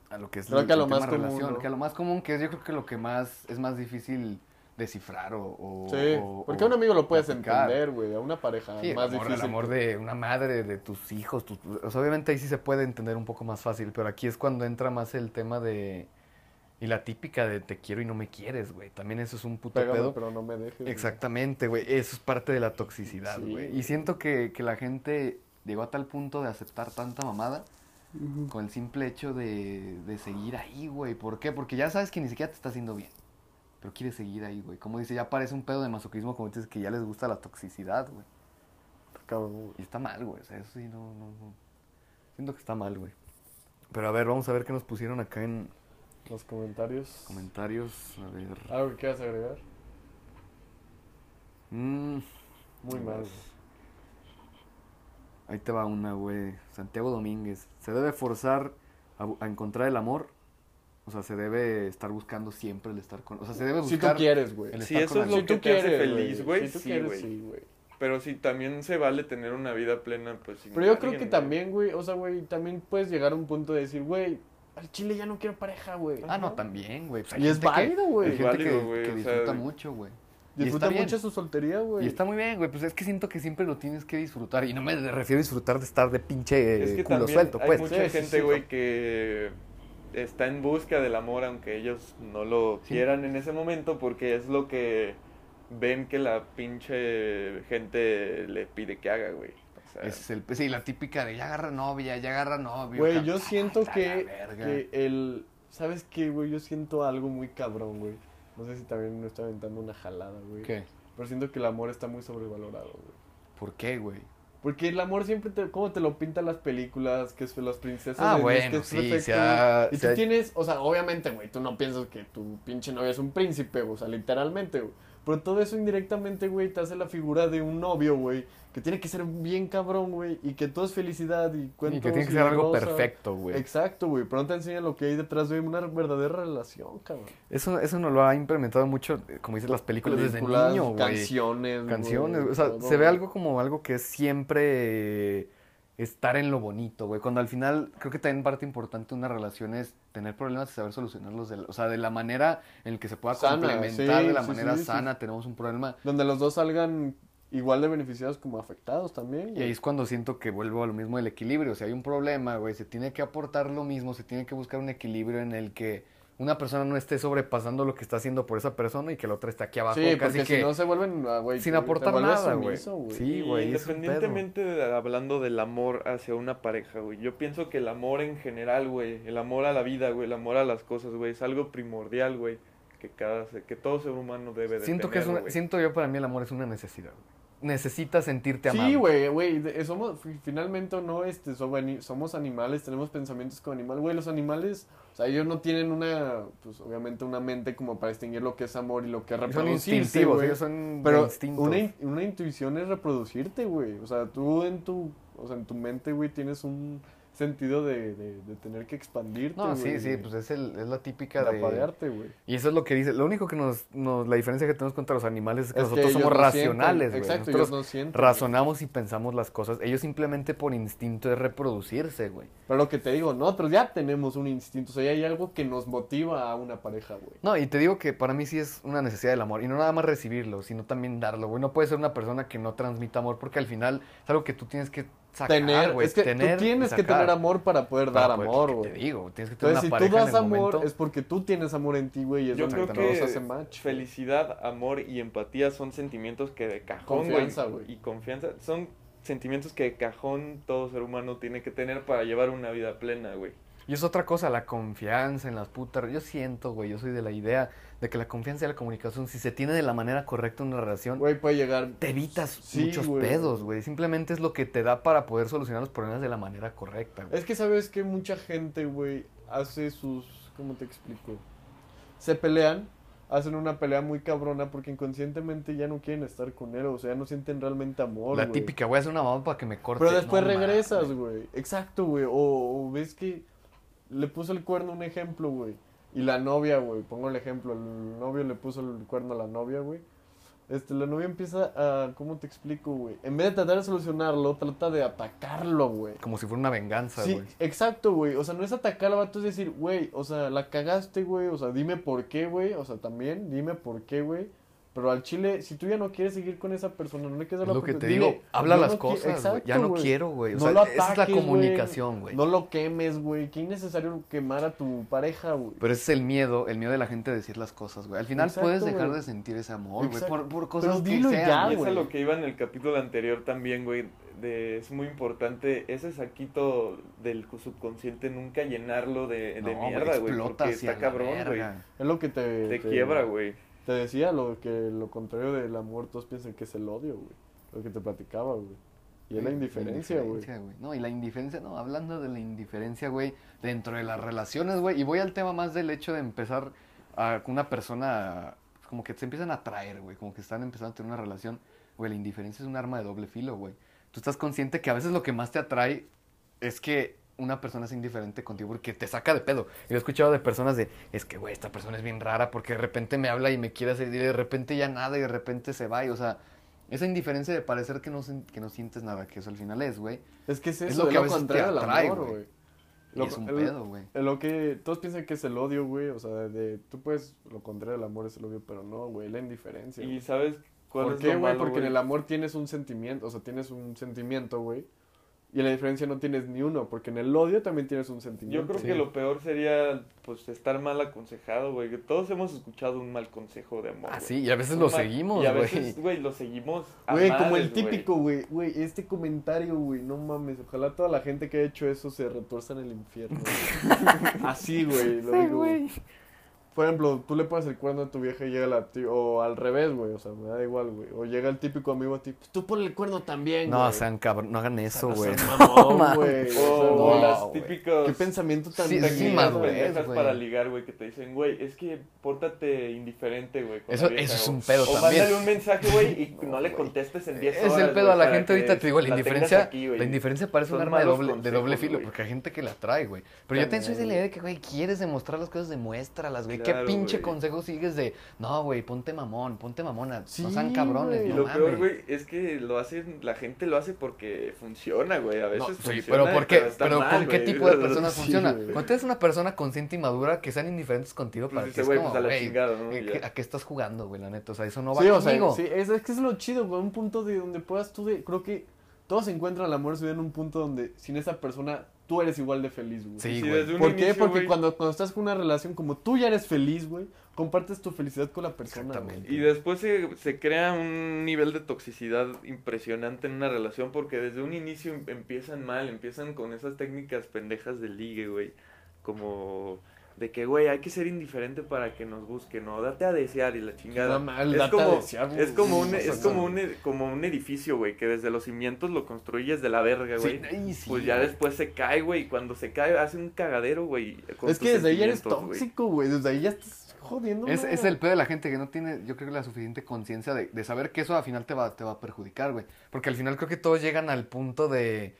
a lo que es Creo el- que a lo el más tema común, relación, ¿no? que a lo más común, que es yo creo que lo que más es más difícil descifrar o... o- Sí, o- porque a un amigo lo puedes platicar. entender, güey. A una pareja Sí, el más amor, el difícil. amor de una madre, de tus hijos, tus- obviamente ahí sí se puede entender un poco más fácil, pero aquí es cuando entra más el tema de... Y la típica de te quiero y no me quieres, güey. También eso es un puto Pégame, pedo. pero no me dejes. Exactamente, güey. Eso es parte de la toxicidad, Sí, güey. Y siento que, que la gente llegó a tal punto de aceptar tanta mamada con el simple hecho de, de seguir ahí, güey. ¿Por qué? Porque ya sabes que ni siquiera te está haciendo bien. Pero quieres seguir ahí, güey. Como dice, ya parece un pedo de masoquismo, como dices, que ya les gusta la toxicidad, güey. Y está mal, güey. O sea, eso sí, no, no, no. Siento que está mal, güey. Pero a ver, vamos a ver qué nos pusieron acá en Los comentarios. comentarios. A ver. ¿Algo que quieras agregar? Mm, Muy mal. Ahí te va una, güey. Santiago Domínguez. Se debe forzar a, encontrar el amor. O sea, se debe estar buscando siempre el estar con. O sea, se debe Si buscar. tú quieres, güey. el Si estar eso con es lo que te hace feliz, güey, Si tú sí, quieres, güey. sí, güey. Pero si también se vale tener una vida plena, pues sin Pero yo creo que también, güey, o sea, güey, también puedes llegar a un punto de decir, güey, al chile ya no quiero pareja, güey. Ah, no, también, güey. Pues hay Y es válido, güey. Hay Es gente válido, que, güey, que o sea, disfruta mucho, güey. Disfruta mucho su soltería, güey. Y está muy bien, güey. Pues es que siento que siempre lo tienes que disfrutar. Y no me refiero a disfrutar de estar de pinche Es que culo suelto, hay pues. mucha Sí, sí, gente, sí. güey, que está en busca del amor aunque ellos no lo Sí. quieran en ese momento porque es lo que ven que la pinche gente le pide que haga, güey. Es el, sí, la típica de ya agarra novia, ya agarra novio. Güey, yo siento A la que, que el... ¿Sabes qué, güey? Yo siento algo muy cabrón, güey. No sé si también me está aventando una jalada, güey. ¿Qué? Pero siento que el amor está muy sobrevalorado, güey. ¿Por qué, güey? Porque el amor siempre te, como te lo pintan las películas, que es las princesas Ah, bueno, que es sí, perfecto. Y tú tienes, o sea, obviamente, güey, tú no piensas que tu pinche novia es un príncipe, o sea, literalmente, güey. Pero todo eso indirectamente, güey, te hace la figura de un novio, güey, que tiene que ser bien cabrón, güey, y que todo es felicidad y cuentos Y que tiene que ser algo perfecto, güey. Exacto, güey, pero no te enseñan lo que hay detrás de una verdadera relación, cabrón. Eso, eso nos lo ha implementado mucho, como dices, las películas, Películas, desde niño, güey. canciones, Canciones, güey, o sea, todo, se ve algo como algo que es siempre estar en lo bonito, güey. Cuando al final, creo que también parte importante de una relación es tener problemas y saber solucionarlos, de, o sea, de la manera en que se pueda Sana, complementar, sí, de la sí, manera sí, sana, tenemos un problema. Donde los dos salgan igual de beneficiados como afectados también, Y ahí es cuando siento que vuelvo a lo mismo del equilibrio. Si hay un problema, güey, se tiene que aportar lo mismo, se tiene que buscar un equilibrio en el que una persona no esté sobrepasando lo que está haciendo por esa persona y que la otra esté aquí abajo. Sí, casi porque que si no se vuelven, ah, güey, sin aportar nada, güey. Sí, güey. Independientemente de hablando del amor hacia una pareja, güey. Yo pienso que el amor en general, güey, el amor a la vida, güey, el amor a las cosas, güey, es algo primordial, güey, que cada se- que todo ser humano debe de Siento que es tener, una, siento yo para mí el amor es una necesidad. güey. Necesitas sentirte amado. Sí, güey, güey, de- somos, fi- finalmente o no, este, somos, ani- somos animales, tenemos pensamientos como animales, güey, los animales, o sea, ellos no tienen una, pues, obviamente una mente como para distinguir lo que es amor y lo que es Son reproducirse, instintivos, güey. ellos son Pero instintos. una, in- una intuición es reproducirte, güey, o sea, tú en tu, o sea, en tu mente, güey, tienes un sentido de, de, de tener que expandirte, No, sí, sí, pues es, el, es la típica de de... aparearte, güey. Y eso es lo que dice. Lo único que nos, nos... La diferencia que tenemos contra los animales es que Es nosotros somos no racionales, güey. Exacto, Nosotros ellos no sienten. razonamos y pensamos las cosas. Ellos simplemente por instinto es reproducirse, güey. Pero lo que te digo, nosotros ya tenemos un instinto, o sea, ya hay algo que nos motiva a una pareja, güey. No, y te digo que para mí sí es una necesidad del amor. Y no nada más recibirlo, sino también darlo, güey. No puedes ser una persona que no transmita amor porque al final es algo que tú tienes que sacar, tener, güey. es que tener tú tienes que tener amor para poder para dar poder- amor, güey. Te digo, tienes que tener Entonces, si una tú pareja das en el amor, momento. es porque tú tienes amor en ti, güey, y es Yo donde creo que hacen match. felicidad, amor y empatía son sentimientos que de cajón, Confianza, güey. y confianza son sentimientos que de cajón todo ser humano tiene que tener para llevar una vida plena, güey. Y es otra cosa, la confianza en las putas. Yo siento, güey, yo soy de la idea de que la confianza y la comunicación, si se tiene de la manera correcta en una relación, Güey, puede llegar. te evitas Sí, muchos güey. pedos, güey. Simplemente es lo que te da para poder solucionar los problemas de la manera correcta, güey. Es que sabes que mucha gente, güey, hace sus. ¿Cómo te explico? Se pelean, hacen una pelea muy cabrona porque inconscientemente ya no quieren estar con él, o sea, no sienten realmente amor. La típica, voy a hacer una mamá para que me corte. Pero después No regresas, güey. Exacto, güey. O, o ves que le puso el cuerno un ejemplo, güey. Y la novia, güey, pongo el ejemplo, el novio le puso el cuerno a la novia, güey. Este, la novia empieza a, ¿cómo te explico, güey? En vez de tratar de solucionarlo, trata de atacarlo, güey. Como si fuera una venganza, Sí, güey. exacto, güey. O sea, no es atacar al vato, es decir, güey, o sea, la cagaste, güey. O sea, dime por qué, güey. O sea, también, dime por qué, güey. Pero al chile, si tú ya no quieres seguir con esa persona, no le quieres dar Es la lo que te digo, dile, habla las no qui- cosas. Ya no quiero, güey. O No sea, lo esa es la ataques, güey. comunicación, güey. No lo quemes, güey. Qué innecesario quemar a tu pareja, güey. Pero ese es el miedo, el miedo de la gente de decir las cosas, güey. Al final Exacto, puedes dejar de sentir ese amor, güey, por, por cosas Pero que dilo sean, ya, y es güey. a lo que iba en el capítulo anterior también, güey. De, es muy importante ese saquito del subconsciente nunca llenarlo de, de No, mierda, güey. explota Porque está cabrón, güey. Es lo que te... Te quiebra, güey. Te decía lo que lo contrario del amor, todos piensan que es el odio, güey. Lo que te platicaba, güey. Y es la indiferencia, güey. No, y la indiferencia, no, hablando de la indiferencia, güey, dentro de las relaciones, güey, y voy al tema más del hecho de empezar a, con una persona, como que se empiezan a atraer, güey, como que están empezando a tener una relación, güey, la indiferencia es un arma de doble filo, güey. Tú estás consciente que a veces lo que más te atrae es que una persona es indiferente contigo porque te saca de pedo. Y lo he escuchado de personas de, es que, güey, esta persona es bien rara porque de repente me habla y me quiere hacer, y de repente ya nada y de repente se va, y o sea... Esa indiferencia de parecer que no, que no sientes nada, que eso al final es, güey. Es que es Es eso, lo es que a lo veces te atrae, amor, güey. Lo- es un el- pedo, güey. Lo que todos piensan que es el odio, güey. O sea, de tú puedes, lo contrario al amor es el odio, pero no, güey, la indiferencia. Y güey. sabes cuál ¿Por es qué, lo güey? Porque en el amor tienes un sentimiento, o sea, tienes un sentimiento, güey. Y en la diferencia no tienes ni uno, porque en el odio también tienes un sentimiento. Yo creo Sí. que lo peor sería, pues, estar mal aconsejado, güey. que Todos hemos escuchado un mal consejo de amor, Ah, güey. sí, y a veces Un lo mal- seguimos, Y a güey. veces, güey, lo seguimos a Güey, como el típico, güey. Güey, este comentario, güey, no mames. Ojalá toda la gente que ha hecho eso se retuerza en el infierno. güey. Así, güey, lo digo. güey. Por ejemplo, tú le pones el cuerno a tu vieja y llega la ti- O al revés, güey. O sea, me da igual, güey. O llega el típico amigo a ti. Pues tú ponle el cuerno también, No, güey. sean cabrón, no hagan eso, No güey. mamón, mames. güey. O, O sea, o no. las típicas Qué pensamiento tan Sí, es pendejas güey. para ligar, güey, que te dicen, güey, es que pórtate indiferente, güey. Eso- vieja, eso es o- un pedo o también. mándale un mensaje, güey, y no, No, le contestes en 10 Es horas, el pedo güey, a la gente ahorita, te digo, la indiferencia, aquí, la indiferencia parece un arma de doble, de doble consejos, filo, porque hay gente que la trae, güey. Pero yo también soy de la idea de que, güey, quieres demostrar las cosas, demuéstralas, güey. Claro, ¿Qué pinche güey. consejo sigues de, no, güey, ponte mamón, ponte mamona, Sí, no sean cabrones, güey. Y no lo peor, mames. güey, es que lo hacen, la gente lo hace porque funciona, güey. A veces No, sí, funciona, pero ¿por qué? está Pero mal, ¿con qué güey. tipo de personas Sí, funciona? Cuando eres una persona consciente y madura, que sean indiferentes contigo Pues para dice, que es güey, como, pues a la chingada, ¿no? ¿a qué estás jugando, güey? La neta, o sea, eso no va Sí, o sea, conmigo. sí, es, es que es lo chido, güey. Un punto de donde puedas tú de. Creo que todos encuentran el amor en su vida en un punto donde sin esa persona tú eres igual de feliz, güey. Sí, Sí, güey. desde un ¿Por qué? inicio, Porque cuando, cuando estás con una relación como tú ya eres feliz, güey, compartes tu felicidad con la persona. Exactamente. Y después se, se crea un nivel de toxicidad impresionante en una relación porque desde un inicio em- empiezan mal, empiezan con esas técnicas pendejas de ligue, güey. Como de que, güey, hay que ser indiferente para que nos busquen, ¿no? Date a desear y la chingada. No mal, es como, desear, es como un, es como un, como un edificio, güey, que desde los cimientos lo construyes de la verga, güey. Sí, ay, sí, pues ya güey. después se cae, güey, y cuando se cae hace un cagadero, güey. Es que desde ahí ya eres tóxico, güey. Desde ahí ya estás jodiendo. Es, el pedo de la gente que no tiene, yo creo que la suficiente conciencia de, de saber que eso al final te va, te va a perjudicar, güey. Porque al final creo que todos llegan al punto de...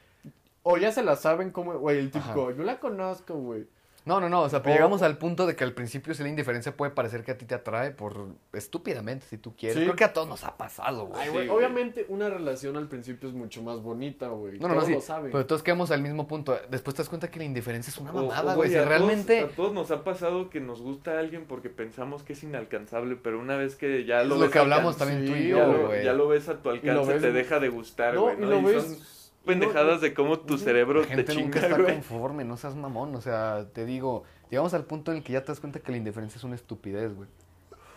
O ya se la saben como, güey, el típico, Ajá. yo la conozco, güey. No, no, no, o sea, pero O- llegamos al punto de que al principio si la indiferencia puede parecer que a ti te atrae por estúpidamente, si tú quieres. Sí. Creo que a todos nos ha pasado, güey. Ay, Sí, güey, güey. obviamente una relación al principio es mucho más bonita, güey. No, no, no, Todos sí. lo saben. Pero todos quedamos al mismo punto. Después te das cuenta que la indiferencia es una O- o, mamada, güey. Si a todos- realmente... a todos nos ha pasado que nos gusta alguien porque pensamos que es inalcanzable, pero una vez que ya Es lo lo ves que hablamos también tú y yo, ya, lo, güey. ya lo ves a tu alcance, ves- te deja de gustar, no, güey. y ¿no? lo Y ves. son pendejadas no- de cómo tu cerebro La te gente nunca chinga, está güey. conforme, no seas mamón. O sea, te digo, llegamos al punto en el que ya te das cuenta que la indiferencia es una estupidez, güey.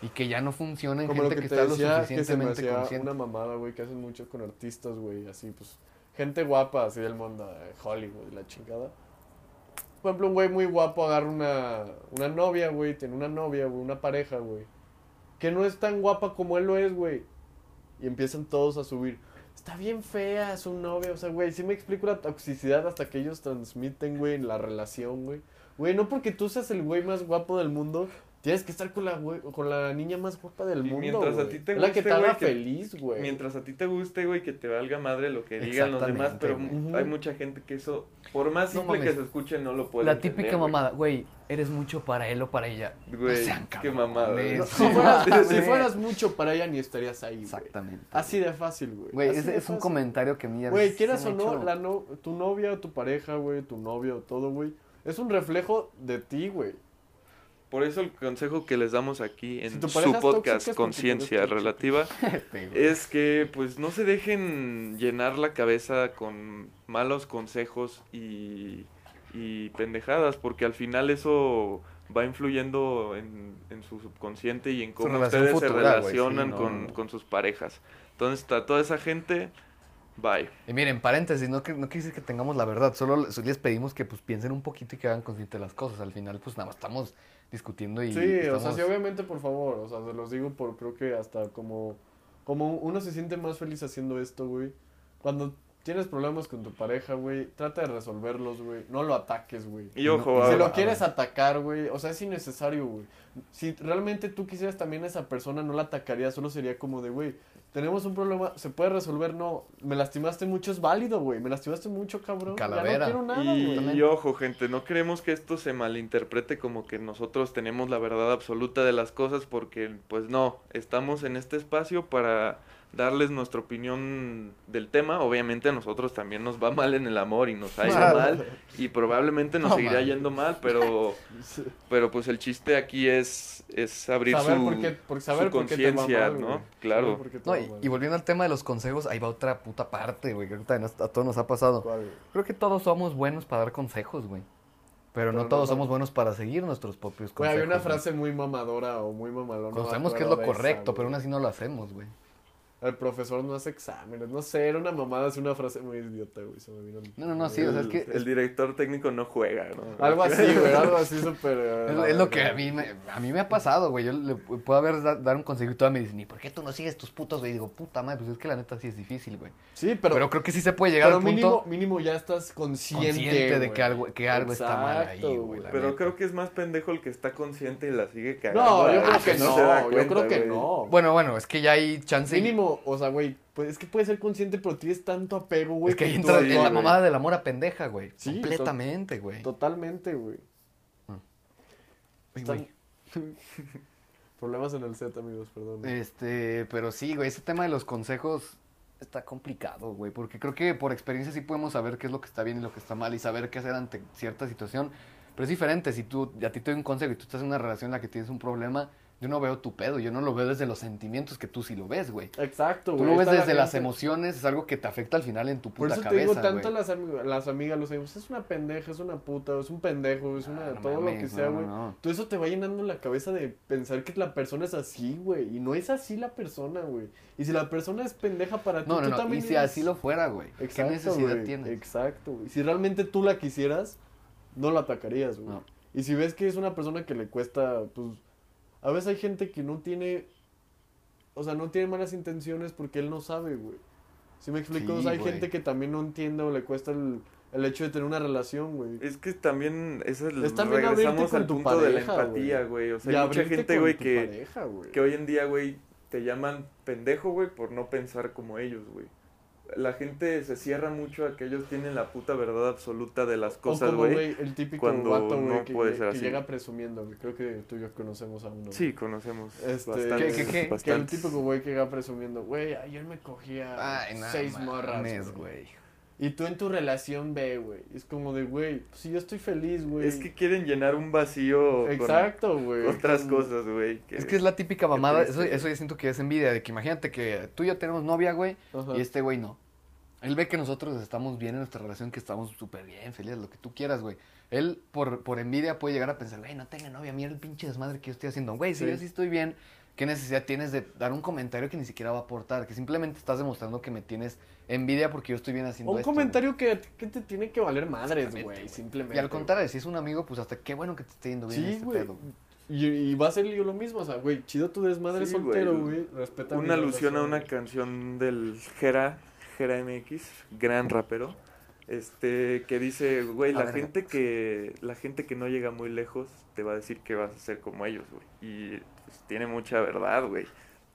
Y que ya no funciona en Como lo gente que, que, te está lo decía, que se me suficientemente hacía consciente. una mamada, güey, que hacen mucho con artistas, güey, así, pues, gente guapa, así del mundo de Hollywood y la chingada. por ejemplo, un güey muy guapo agarra una, una novia, güey, tiene una novia, güey, una pareja, güey, que no es tan guapa como él lo es, güey. Y empiezan todos a subir. Está bien fea su novia, o sea, güey, sí me explico la toxicidad hasta que ellos transmiten, güey, en la relación, güey. Güey, no porque tú seas el güey más guapo del mundo, tienes que estar con la, güey, con la niña más guapa del Y mundo, mientras a ti te Es la que guste, te haga feliz, güey. Mientras a ti te guste, güey, que te valga madre lo que digan los demás, pero hay mucha gente que eso, por más No simple que se escuche, no lo puede La entender, típica mamada, güey, eres mucho para él o para ella. Güey, no sean qué mamada, si, fueras, si güey. fueras mucho para ella, ni estarías ahí, güey. Exactamente. Así de fácil, güey. Güey, es, un comentario que a mí ya Güey, quieras o no, la no, tu novia o tu pareja, güey, tu novio, todo, güey, es un reflejo de ti, güey. Por eso el consejo que les damos aquí en Si su podcast Conciencia. Relativa Este, es que pues no se dejen llenar la cabeza con malos consejos y, y pendejadas, porque al final eso va influyendo en, en su subconsciente y en cómo ustedes se futura, relacionan sí, no, con, no. con sus parejas. Entonces, a toda esa gente, bye. Y miren, paréntesis, no, no quiere decir que tengamos la verdad, solo les les pedimos que pues piensen un poquito y que hagan consciente de las cosas. Al final, pues nada más estamos discutiendo y Sí, o sea, estamos... sí, obviamente, por favor, o sea, se los digo por, creo que hasta como, como uno se siente más feliz haciendo esto, güey. Cuando tienes problemas con tu pareja, güey, trata de resolverlos, güey. No lo ataques, güey. Y ojo, no, Si lo a- quieres atacar, güey, o sea, es innecesario, güey. Si realmente tú quisieras también a esa persona, no la atacarías, solo sería como de, güey, tenemos un problema, ¿se puede resolver? No, me lastimaste mucho, es válido, güey, me lastimaste mucho, cabrón. Ya Calavera. no quiero nada, Y, güey. y ojo, gente, no queremos que esto se malinterprete como que nosotros tenemos la verdad absoluta de las cosas, porque pues no, estamos en este espacio para darles nuestra opinión del tema. Obviamente a nosotros también nos va mal en el amor y nos ha ido Mal. mal y probablemente nos No, seguirá mal. yendo mal, pero, pero pues el chiste aquí es, es abrir Saber su, por qué- por saber su conciencia, ¿no? güey. Claro. No, y, y volviendo al tema de los consejos, ahí va otra puta parte, güey, que a todos nos ha pasado. ¿Cuál, güey? Creo que todos somos buenos para dar consejos, güey. Pero, Pero no no todos somos buenos para seguir nuestros propios Güey, consejos. había una güey. frase muy mamadora o muy mamalona. No sabemos que es lo esa, correcto, güey. pero aún así no lo hacemos, güey. El profesor no hace exámenes, no sé, era una mamada, es una frase muy idiota, güey, se me vino. el- No, no, no, sí, o sea, es que... El director técnico no juega, ¿no? Algo así, güey, algo así súper... Es, es lo que a mí, me, a mí me ha pasado, güey. Yo le pu- puedo haber da- dar un consejo y toda me dicen, ¿y por qué tú no sigues tus putos, güey? Y digo, puta madre, pues es que la neta sí es difícil, güey. Sí, Pero, pero, creo que sí se puede llegar pero al mínimo, punto mínimo ya estás consciente, consciente de que algo, que algo está mal ahí, güey. Pero neta. creo que es más pendejo el que está consciente y la sigue cagando. No, yo Ah, creo que no, yo creo que no. Bueno, bueno, es que ya hay chance. Mínimo, o sea, güey, pues es que puedes ser consciente, pero tienes tanto apego, güey. es que tú entra en la mamada del amor a pendeja, güey. Sí, Completamente, güey. Totalmente, güey. Güey. Problemas en el set, amigos, perdón. Este, pero sí, güey, ese tema de los consejos está complicado, güey, porque creo que por experiencia sí podemos saber qué es lo que está bien y lo que está mal y saber qué hacer ante cierta situación, pero es diferente si tú, a ti te doy un consejo y tú estás en una relación en la que tienes un problema, yo no veo tu pedo, yo no lo veo desde los sentimientos que tú sí lo ves, güey. Exacto, Tú güey. lo ves está la desde las emociones, es algo que te afecta al final en tu Por puta eso te cabeza, digo tanto las, ami- las amigas, los amigos, es una pendeja, es una puta, es un pendejo, es una, Ah, no todo lo mames, que sea, güey. no, no. Todo eso te va llenando la cabeza de pensar que la persona es así, güey. Y no es así la persona, güey. Y si la persona es pendeja para ti, No, no, tú no, también y si eres- así lo fuera, güey, ¿qué necesidad güey, tienes? Exacto, güey. Si realmente tú la quisieras, no la atacarías, güey. Y si ves que es una persona que le cuesta, pues... A veces hay gente que no tiene... O sea, no tiene malas intenciones porque él no sabe, güey. ¿Sí me explico? Sí, o sea, hay güey. gente que también no entiende o le cuesta el, el hecho de tener una relación, güey. Es que también, esa es, Es también regresamos al punto de la empatía, güey. O sea, Y hay mucha gente, güey, que, pareja, güey. que hoy en día, güey, te llaman pendejo, güey, por no pensar como ellos, güey. La gente se cierra mucho a que ellos tienen la puta verdad absoluta de las cosas, güey. el típico cuando vato, güey, no que, puede que ser así. llega presumiendo. Creo que tú y yo conocemos a uno. Sí, conocemos Este, bastantes, ¿Qué, qué, qué? Que el típico güey que llega presumiendo, güey, ayer me cogía Ay, no seis morras. güey. Y tú en tu relación ve, güey. Es como de, güey, pues si yo estoy feliz, güey. Es que quieren llenar un vacío Exacto, güey. otras Con- cosas, güey. Es que es la típica mamada, eso, eso yo siento que es envidia, de que imagínate que tú y yo tenemos novia, güey, y este güey no. Él ve que nosotros estamos bien en nuestra relación, que estamos súper bien, felices, lo que tú quieras, güey. Él, por, por envidia, puede llegar a pensar, güey, no tenga novia, mira el pinche desmadre que yo estoy haciendo. Güey, si Sí. yo sí estoy bien, ¿qué necesidad tienes de dar un comentario que ni siquiera va a aportar? Que simplemente estás demostrando que me tienes envidia porque yo estoy bien haciendo Un esto, comentario que, que te tiene que valer madres, güey, simplemente. Y al contrario, si es un amigo, pues hasta qué bueno que te esté yendo bien Sí, este güey. pedo. Y, y va a ser yo lo mismo, o sea, güey, chido tu desmadre Sí, soltero, güey. Respeta Una alusión a una güey. canción del Jera, Jera MX, gran rapero, este, que dice, güey, la ver, gente que, la gente que no llega muy lejos te va a decir que vas a ser como ellos, güey. Y pues, tiene mucha verdad, güey.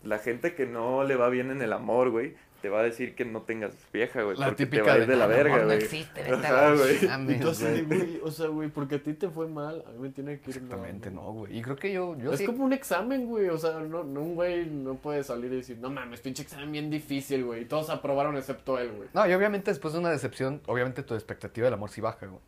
La gente que no le va bien en el amor, güey, te va a decir que no tengas vieja, güey, La porque te típica va a ir de, de la "Ah, verga, amor no güey. existe, vete Ajá, güey. de, güey. güey, o sea, güey, porque a ti te fue mal, a mí me tiene que ir mal, Exactamente, no, güey. Y creo que yo, yo es sí- como un examen, güey. O sea, no, no, un güey no puede salir y decir, no mames, pinche examen bien difícil, güey. Y todos aprobaron excepto él, güey. No, y obviamente después de una decepción, obviamente tu expectativa del amor sí baja, güey.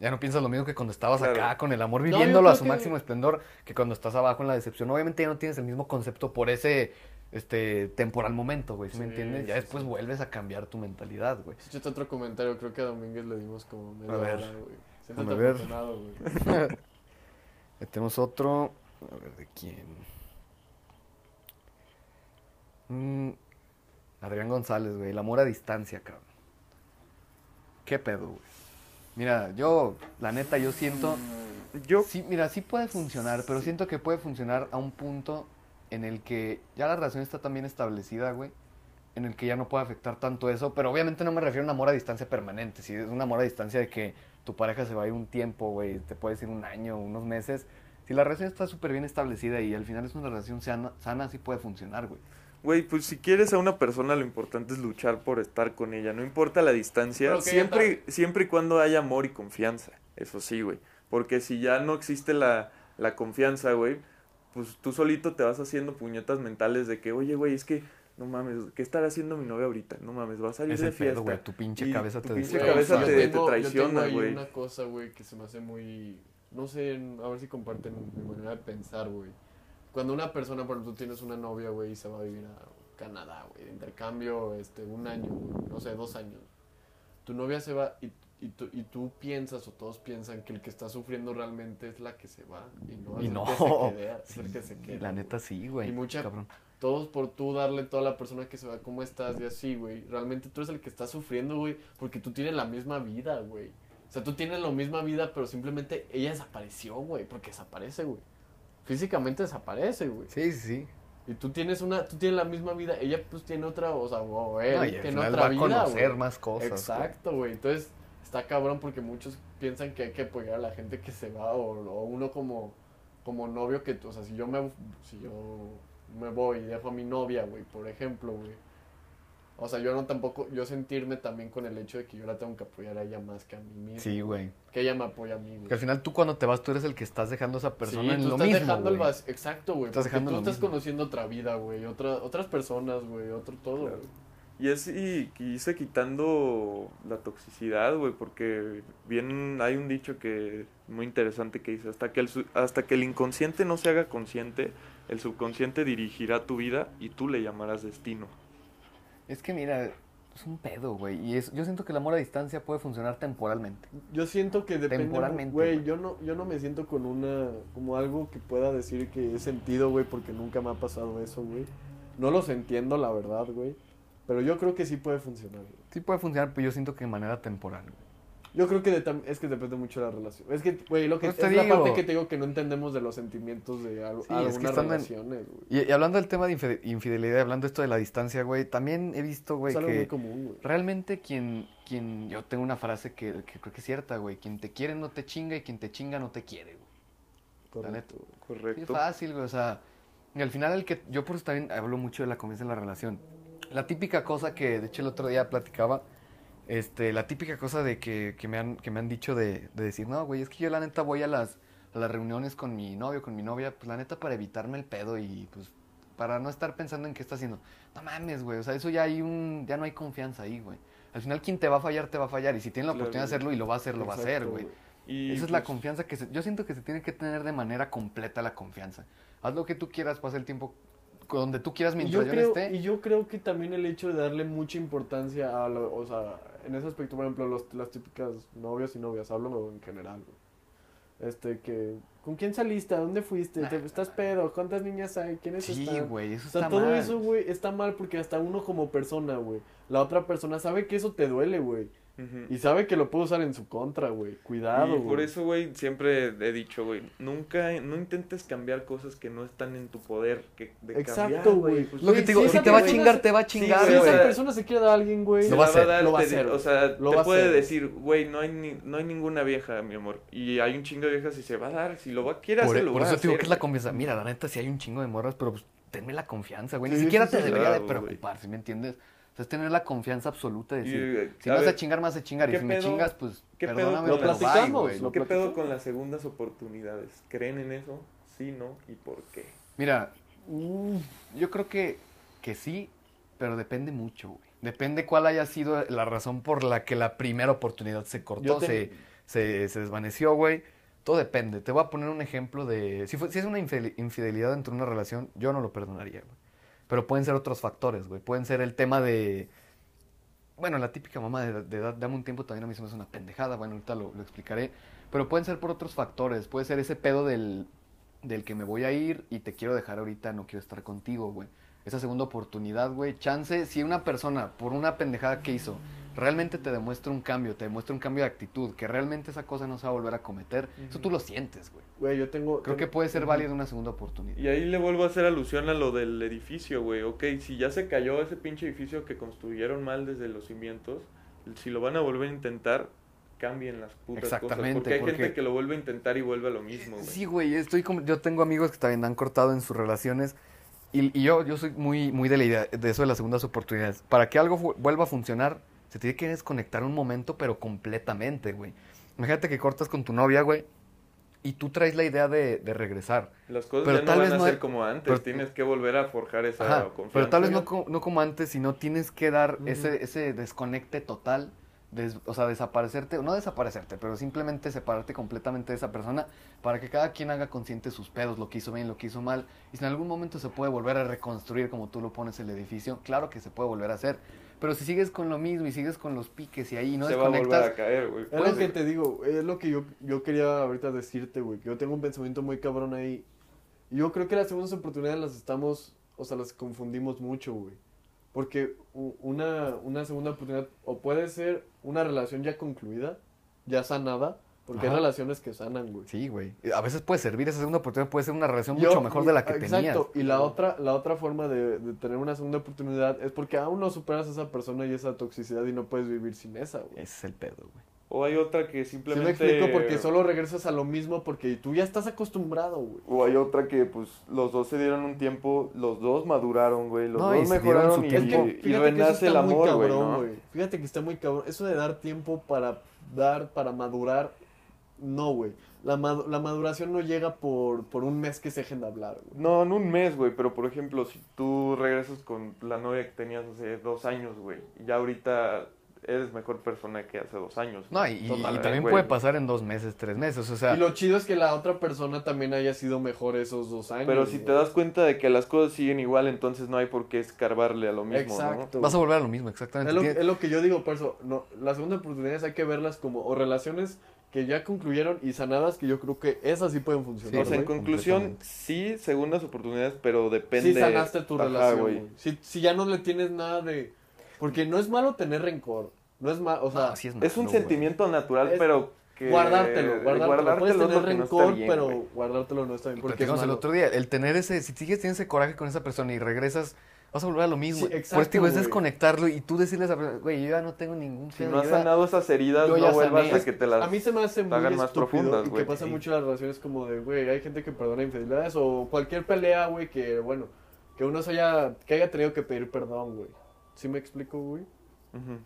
Ya no piensas lo mismo que cuando estabas Claro. acá con el amor No, viviéndolo a su que- máximo esplendor que cuando estás abajo en la decepción. Obviamente ya no tienes el mismo concepto por ese este temporal momento, güey, ¿sí, me Sí, entiendes? Ya sí, después sí. vuelves a cambiar tu mentalidad, güey. Escuché otro comentario, creo que a Domínguez le dimos como media A ver. hora, güey. Siéntate Déjame ver. güey. Tenemos otro. A ver, ¿de quién? Mm, Adrián González, güey. El amor a distancia, cabrón. ¿Qué pedo, güey? Mira, yo, la neta, yo siento... Yo, Sí, mira, sí puede funcionar, pero siento que puede funcionar a un punto en el que ya la relación está tan bien establecida, güey, en el que ya no puede afectar tanto eso, pero obviamente no me refiero a un amor a distancia permanente, si es un amor a distancia de que tu pareja se va a ir un tiempo, güey, te puede ir un año, unos meses, si la relación está súper bien establecida y al final es una relación sana, sana sí puede funcionar, güey. Güey, pues si quieres a una persona lo importante es luchar por estar con ella, no importa la distancia, siempre, siempre y cuando haya amor y confianza, eso sí, güey, porque si ya no existe la, la confianza, güey, pues tú solito te vas haciendo puñetas mentales de que, oye, güey, es que, no mames, ¿qué estará haciendo mi novia ahorita? No mames, va a salir Es de fiesta. pedo, tu pinche cabeza tu te pinche cabeza te- güey. te traiciona, tengo güey. una cosa, güey, que se me hace muy... No sé, a ver si comparten mi manera de pensar, güey. Cuando una persona, por ejemplo, tú tienes una novia, güey, y se va a vivir a Canadá, güey, de intercambio, este, un año, güey, no sé, dos años. Tu novia se va y, y, tú, y tú piensas, o todos piensan, que el que está sufriendo realmente es la que se va, y no Y es no. el que se queda, es el que se Sí, queda. la neta sí, güey. Y mucha- cabrón. todos por tú darle toda la persona que se va, ¿cómo estás? Y así, güey. Realmente tú eres el que está sufriendo, güey, porque tú tienes la misma vida, güey. O sea, tú tienes la misma vida, pero simplemente ella desapareció, güey, porque desaparece, güey. Físicamente desaparece, güey. Sí, sí. Y tú tienes una, tú tienes la misma vida, ella pues tiene otra, o sea, o él No, y al tiene otra va a vida, conocer güey. más cosas. güey. Exacto, güey. Entonces, está cabrón porque muchos piensan que hay que apoyar a la gente que se va o, o uno como, como novio que, o sea, si yo me, si yo me voy y dejo a mi novia, güey, por ejemplo, güey. O sea, yo no tampoco, yo sentirme también con el hecho de que yo la tengo que apoyar a ella más que a mí mismo. Sí, güey. Que ella me apoya a mí, güey. Que al final tú cuando te vas, tú eres el que estás dejando a esa persona sí, en tú lo estás mismo, dejando el vas- exacto, güey. Estás dejando tú lo estás mismo. conociendo otra vida, güey, otra, otras personas, güey, otro todo, Claro. güey. Y es y, y irse quitando la toxicidad, güey, porque bien hay un dicho que muy interesante que dice, hasta que el su- hasta que el inconsciente no se haga consciente, el subconsciente dirigirá tu vida y tú le llamarás destino. Es que mira, es un pedo, güey. Y es, yo siento que el amor a distancia puede funcionar temporalmente. Yo siento que depende, Temporalmente, güey, güey. yo no, yo no me siento con una, como algo que pueda decir que he sentido, güey, porque nunca me ha pasado eso, güey. No los entiendo, la verdad, güey, pero yo creo que sí puede funcionar, güey. Sí puede funcionar, pero yo siento que de manera temporal, güey. Yo creo que de es que depende mucho de la relación. Es que, güey, lo que Pues es te la digo. parte que te digo que no entendemos de los sentimientos de al- Sí, es que algunas estando en- relaciones, güey. Y, y hablando del tema de infide- infidelidad, hablando esto de la distancia, güey, también he visto, güey, Es algo muy que común, güey. realmente quien, quien, yo tengo una frase que, que creo que es cierta, güey, quien te quiere no te chinga y quien te chinga no te quiere, güey. la neta. Correcto, Correcto. fácil, güey, o sea, y al final el que, yo por eso también hablo mucho de la confianza en la relación. La típica cosa que, de hecho, el otro día platicaba, este, la típica cosa de que, que me han, que me han dicho de, de decir, no, güey, es que yo la neta voy a las, a las reuniones con mi novio, con mi novia, pues la neta para evitarme el pedo y pues para no estar pensando en qué está haciendo. No mames, güey, o sea, eso ya hay un, ya no hay confianza ahí, güey. Al final quien te va a fallar, te va a fallar y si tiene la Claro, oportunidad de hacerlo y lo va a hacer, lo va a hacer, güey. Y Esa es la pues, confianza que se- yo siento que se tiene que tener de manera completa la confianza. Haz lo que tú quieras, pasa el tiempo donde tú quieras mientras yo, yo, creo, esté. y yo creo que también el hecho de darle mucha importancia a lo, o sea, en ese aspecto, por ejemplo, los, las típicas novios y novias, hablo en general, güey. Este, que, ¿con quién saliste? ¿A dónde fuiste? ¿Te- ¿Estás pedo? ¿Cuántas niñas hay? ¿Quiénes Sí, están? güey, eso O sea, está todo mal. eso, güey, está mal porque hasta uno como persona, güey, la otra persona sabe que eso te duele, güey. Y sabe que lo puede usar en su contra, güey. Cuidado, Y güey. por eso, güey, siempre he dicho, güey, nunca, no intentes cambiar cosas que no están en tu poder que, de Exacto, cambiar, güey. Pues, Lo que te digo, si si esa te va a chingar, se- te va a Sí, chingar, si güey, esa o sea, persona se quiere dar a alguien, güey, se Lo va a hacer, dar, lo va a te- hacer, O sea, lo te puede hacer. decir, güey, no hay, ni, no hay ninguna vieja, mi amor. Y hay un chingo de viejas y se va a dar. Si lo va, quiere Por, hacer, lo por va a eso te digo que es la confianza. Mira, la neta, sí hay un chingo de morras, pero pues tenme la confianza, güey. Ni Sí, siquiera sí, te sí, debería de preocupar, ¿sí me entiendes? O sea, es tener la confianza absoluta de Y, decir, eh, si vas a chingar, me vas a chingar. Y ¿qué si me pedo- chingas, pues, qué pedo perdóname, con pero las- bye, platicamos, lo ¿Qué pedo con las segundas oportunidades? ¿Creen en eso? Sí, no, ¿y por qué? Mira, mm, yo creo que, que sí, pero depende mucho, güey. Depende cuál haya sido la razón por la que la primera oportunidad se cortó, te- se, se, se desvaneció, güey. Todo depende. Te voy a poner un ejemplo de... Si, fue- si es una infidelidad dentro de una relación, yo no lo perdonaría, güey. Pero pueden ser otros factores, güey. Pueden ser el tema de... Bueno, la típica mamá de, de edad, dame un tiempo, también a mí se me hace una pendejada. Bueno, ahorita lo, lo explicaré. Pero pueden ser por otros factores. Puede ser ese pedo del, del que me voy a ir y te quiero dejar ahorita, no quiero estar contigo, güey. Esa segunda oportunidad, güey. Chance, si una persona, por una pendejada que hizo, realmente te demuestra un cambio, te demuestra un cambio de actitud, que realmente esa cosa no se va a volver a cometer, eso tú lo sientes, güey. Güey, yo tengo... Creo que puede ser válida una segunda oportunidad. Y ahí le vuelvo a hacer alusión a lo del edificio, güey. Ok, si ya se cayó ese pinche edificio que construyeron mal desde los cimientos, si lo van a volver a intentar, cambien las putas cosas. Exactamente, Porque hay porque- gente que lo vuelve a intentar y vuelve a lo mismo, güey. Sí, güey, estoy como, yo tengo amigos que también han cortado en sus relaciones y, y yo, yo soy muy, muy de la idea de eso de las segundas oportunidades. Para que algo vuelva a funcionar, se tiene que desconectar un momento, pero completamente, güey. Imagínate que cortas con tu novia, güey, y tú traes la idea de, de regresar. Las cosas Pero ya no tal van vez a no ser como antes. pero- Tienes que volver a forjar esa Ajá, confianza. pero tal vez no, no como antes, sino tienes que dar ese, ese desconecte total, des- o sea, desaparecerte, no desaparecerte, pero simplemente separarte completamente de esa persona para que cada quien haga consciente sus pedos, lo que hizo bien, lo que hizo mal, y si en algún momento se puede volver a reconstruir como tú lo pones el edificio, claro que se puede volver a hacer, pero si sigues con lo mismo y sigues con los piques y ahí no Se va a volver desconectas, a caer, güey. Es Pues- lo que te digo, es lo que yo, yo quería ahorita decirte, güey. que Yo tengo un pensamiento muy cabrón ahí. Y yo creo que las segundas oportunidades las estamos, o sea, las confundimos mucho, güey. Porque una, una segunda oportunidad, o puede ser una relación ya concluida, ya sanada, porque hay relaciones que sanan, güey. sí, güey, a veces puede servir esa segunda oportunidad, puede ser una relación Yo- mucho mejor de la que exacto, tenías. y la otra, la otra forma de, de tener una segunda oportunidad es porque aún no superas a esa persona y esa toxicidad y no puedes vivir sin esa, güey. Ese es el pedo, güey. O hay otra que Sí me simplemente... explico porque solo regresas a lo mismo porque tú ya estás acostumbrado, güey. O hay otra que, pues, los dos se dieron un tiempo, los dos maduraron, güey, los No, y dos dieron mejoraron su y, tiempo. Es que y fíjate que eso renace el está muy amor, güey, cabrón, ¿no? Fíjate que está muy cabrón. Eso de dar tiempo para dar, para madurar, no, güey. La, mad- la maduración no llega por, por un mes que se dejen de hablar, güey. No, en un mes, güey, pero por ejemplo, si tú regresas con la novia que tenías hace dos años, güey, y ya ahorita eres mejor persona que hace dos años. No, y, y también puede pasar en dos meses, tres meses, o sea... Y lo chido es que la otra persona también haya sido mejor esos dos años. Pero si te das cuenta de que las cosas siguen igual, entonces no hay por qué escarbarle a lo mismo, Exacto. Vas a volver a lo mismo, exactamente. Es lo, Tienes- es lo que yo digo, por eso, no, las segundas oportunidades hay que verlas como, o relaciones que ya concluyeron y sanadas, que yo creo que esas sí pueden funcionar. Sí, o sea, en conclusión, sí, segundas oportunidades, pero depende... Sí sanaste tu Ajá, relación, si ya no le tienes nada de... Porque no es malo tener rencor. No es malo, o sea, No, sí es, Es un sentimiento natural, Es pero que... guardártelo, guardártelo. Puedes es lo tener no rencor, bien, pero guardártelo no está bien. Porque es el otro día, el tener ese, si sigues teniendo ese coraje con esa persona y regresas, vas a volver a lo mismo. Sí, Por exacto, eso te digo, es desconectarlo y tú decirle a esa persona, güey, yo ya no tengo ningún Si no has sanado esas heridas, no vuelvas sané. a que te las... A mí se me hace muy hagan más profundas, y que pasa Sí. mucho en las relaciones como de, güey, hay gente que perdona infidelidades o cualquier pelea, güey, que, bueno, que uno se haya, que haya tenido que pedir perdón, güey. ¿Sí me explico, güey? Ujú.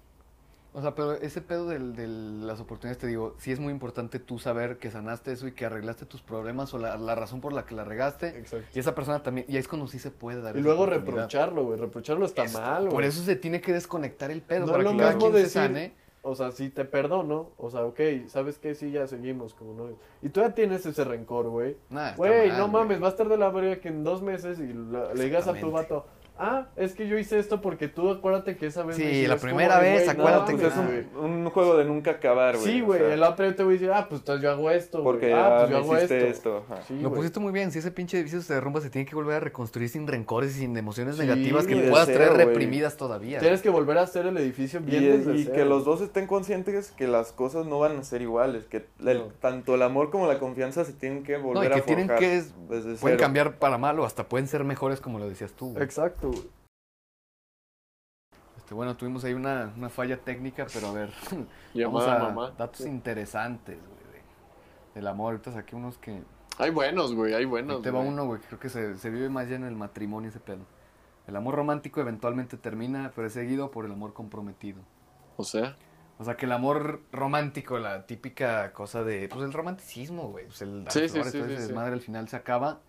O sea, pero ese pedo del- de las oportunidades, te digo, sí es muy importante tú saber que sanaste eso y que arreglaste tus problemas o la, la razón por la que la regaste. Exacto. Y esa persona también, y ahí es cuando sí se puede dar Y esa luego reprocharlo, güey. Reprocharlo está Es- mal, güey. Por eso se tiene que desconectar el pedo, No para que lo cada mismo quien se decir- sane. o sea, sí te perdono, o sea, ok, ¿sabes qué? Sí, ya seguimos como novios. Y tú ya tienes ese rencor, güey. Nah, está Güey, mal, no mames, va a estar de la verga que en dos meses y la- le digas a tu vato, ah, es que yo hice esto porque tú acuérdate que esa vez Sí, me hiciste". la Es como primera vez, no acuérdate Pues que- es mames, un, juego de nunca acabar, güey. Sí, o güey, sea, el otro día te voy a decir, ah, pues entonces yo hago esto. Porque ah, ah, pues yo me hago hiciste esto. esto. ajá. Sí, Lo pusiste muy bien, si ese pinche edificio se derrumba se tiene que volver a reconstruir sin rencores y sin emociones Sí, negativas que puedas cero, traer reprimidas todavía. Tienes que volver a hacer el edificio Y, bien desde y cero. que los dos estén conscientes que las cosas no van a ser iguales, que el- No. tanto el amor como la confianza se tienen que No, volver y que a tienen forjar que desde pueden cero. cambiar para mal o hasta pueden ser mejores como lo decías tú. güey. Güey. Este, bueno, tuvimos ahí una, una falla técnica, pero a ver, vamos a mamá. datos interesantes, güey, de- del amor. Ahorita saqué unos que... Hay buenos, güey, hay Ahí buenos. te va güey. uno, güey, creo que se, se vive más ya en el matrimonio ese pedo. El amor romántico eventualmente termina, pero es seguido por el amor comprometido. O sea, O sea, que el amor romántico, la típica cosa de, pues el romanticismo, güey, pues el Sí, sí, sí, desmadre al final se acaba,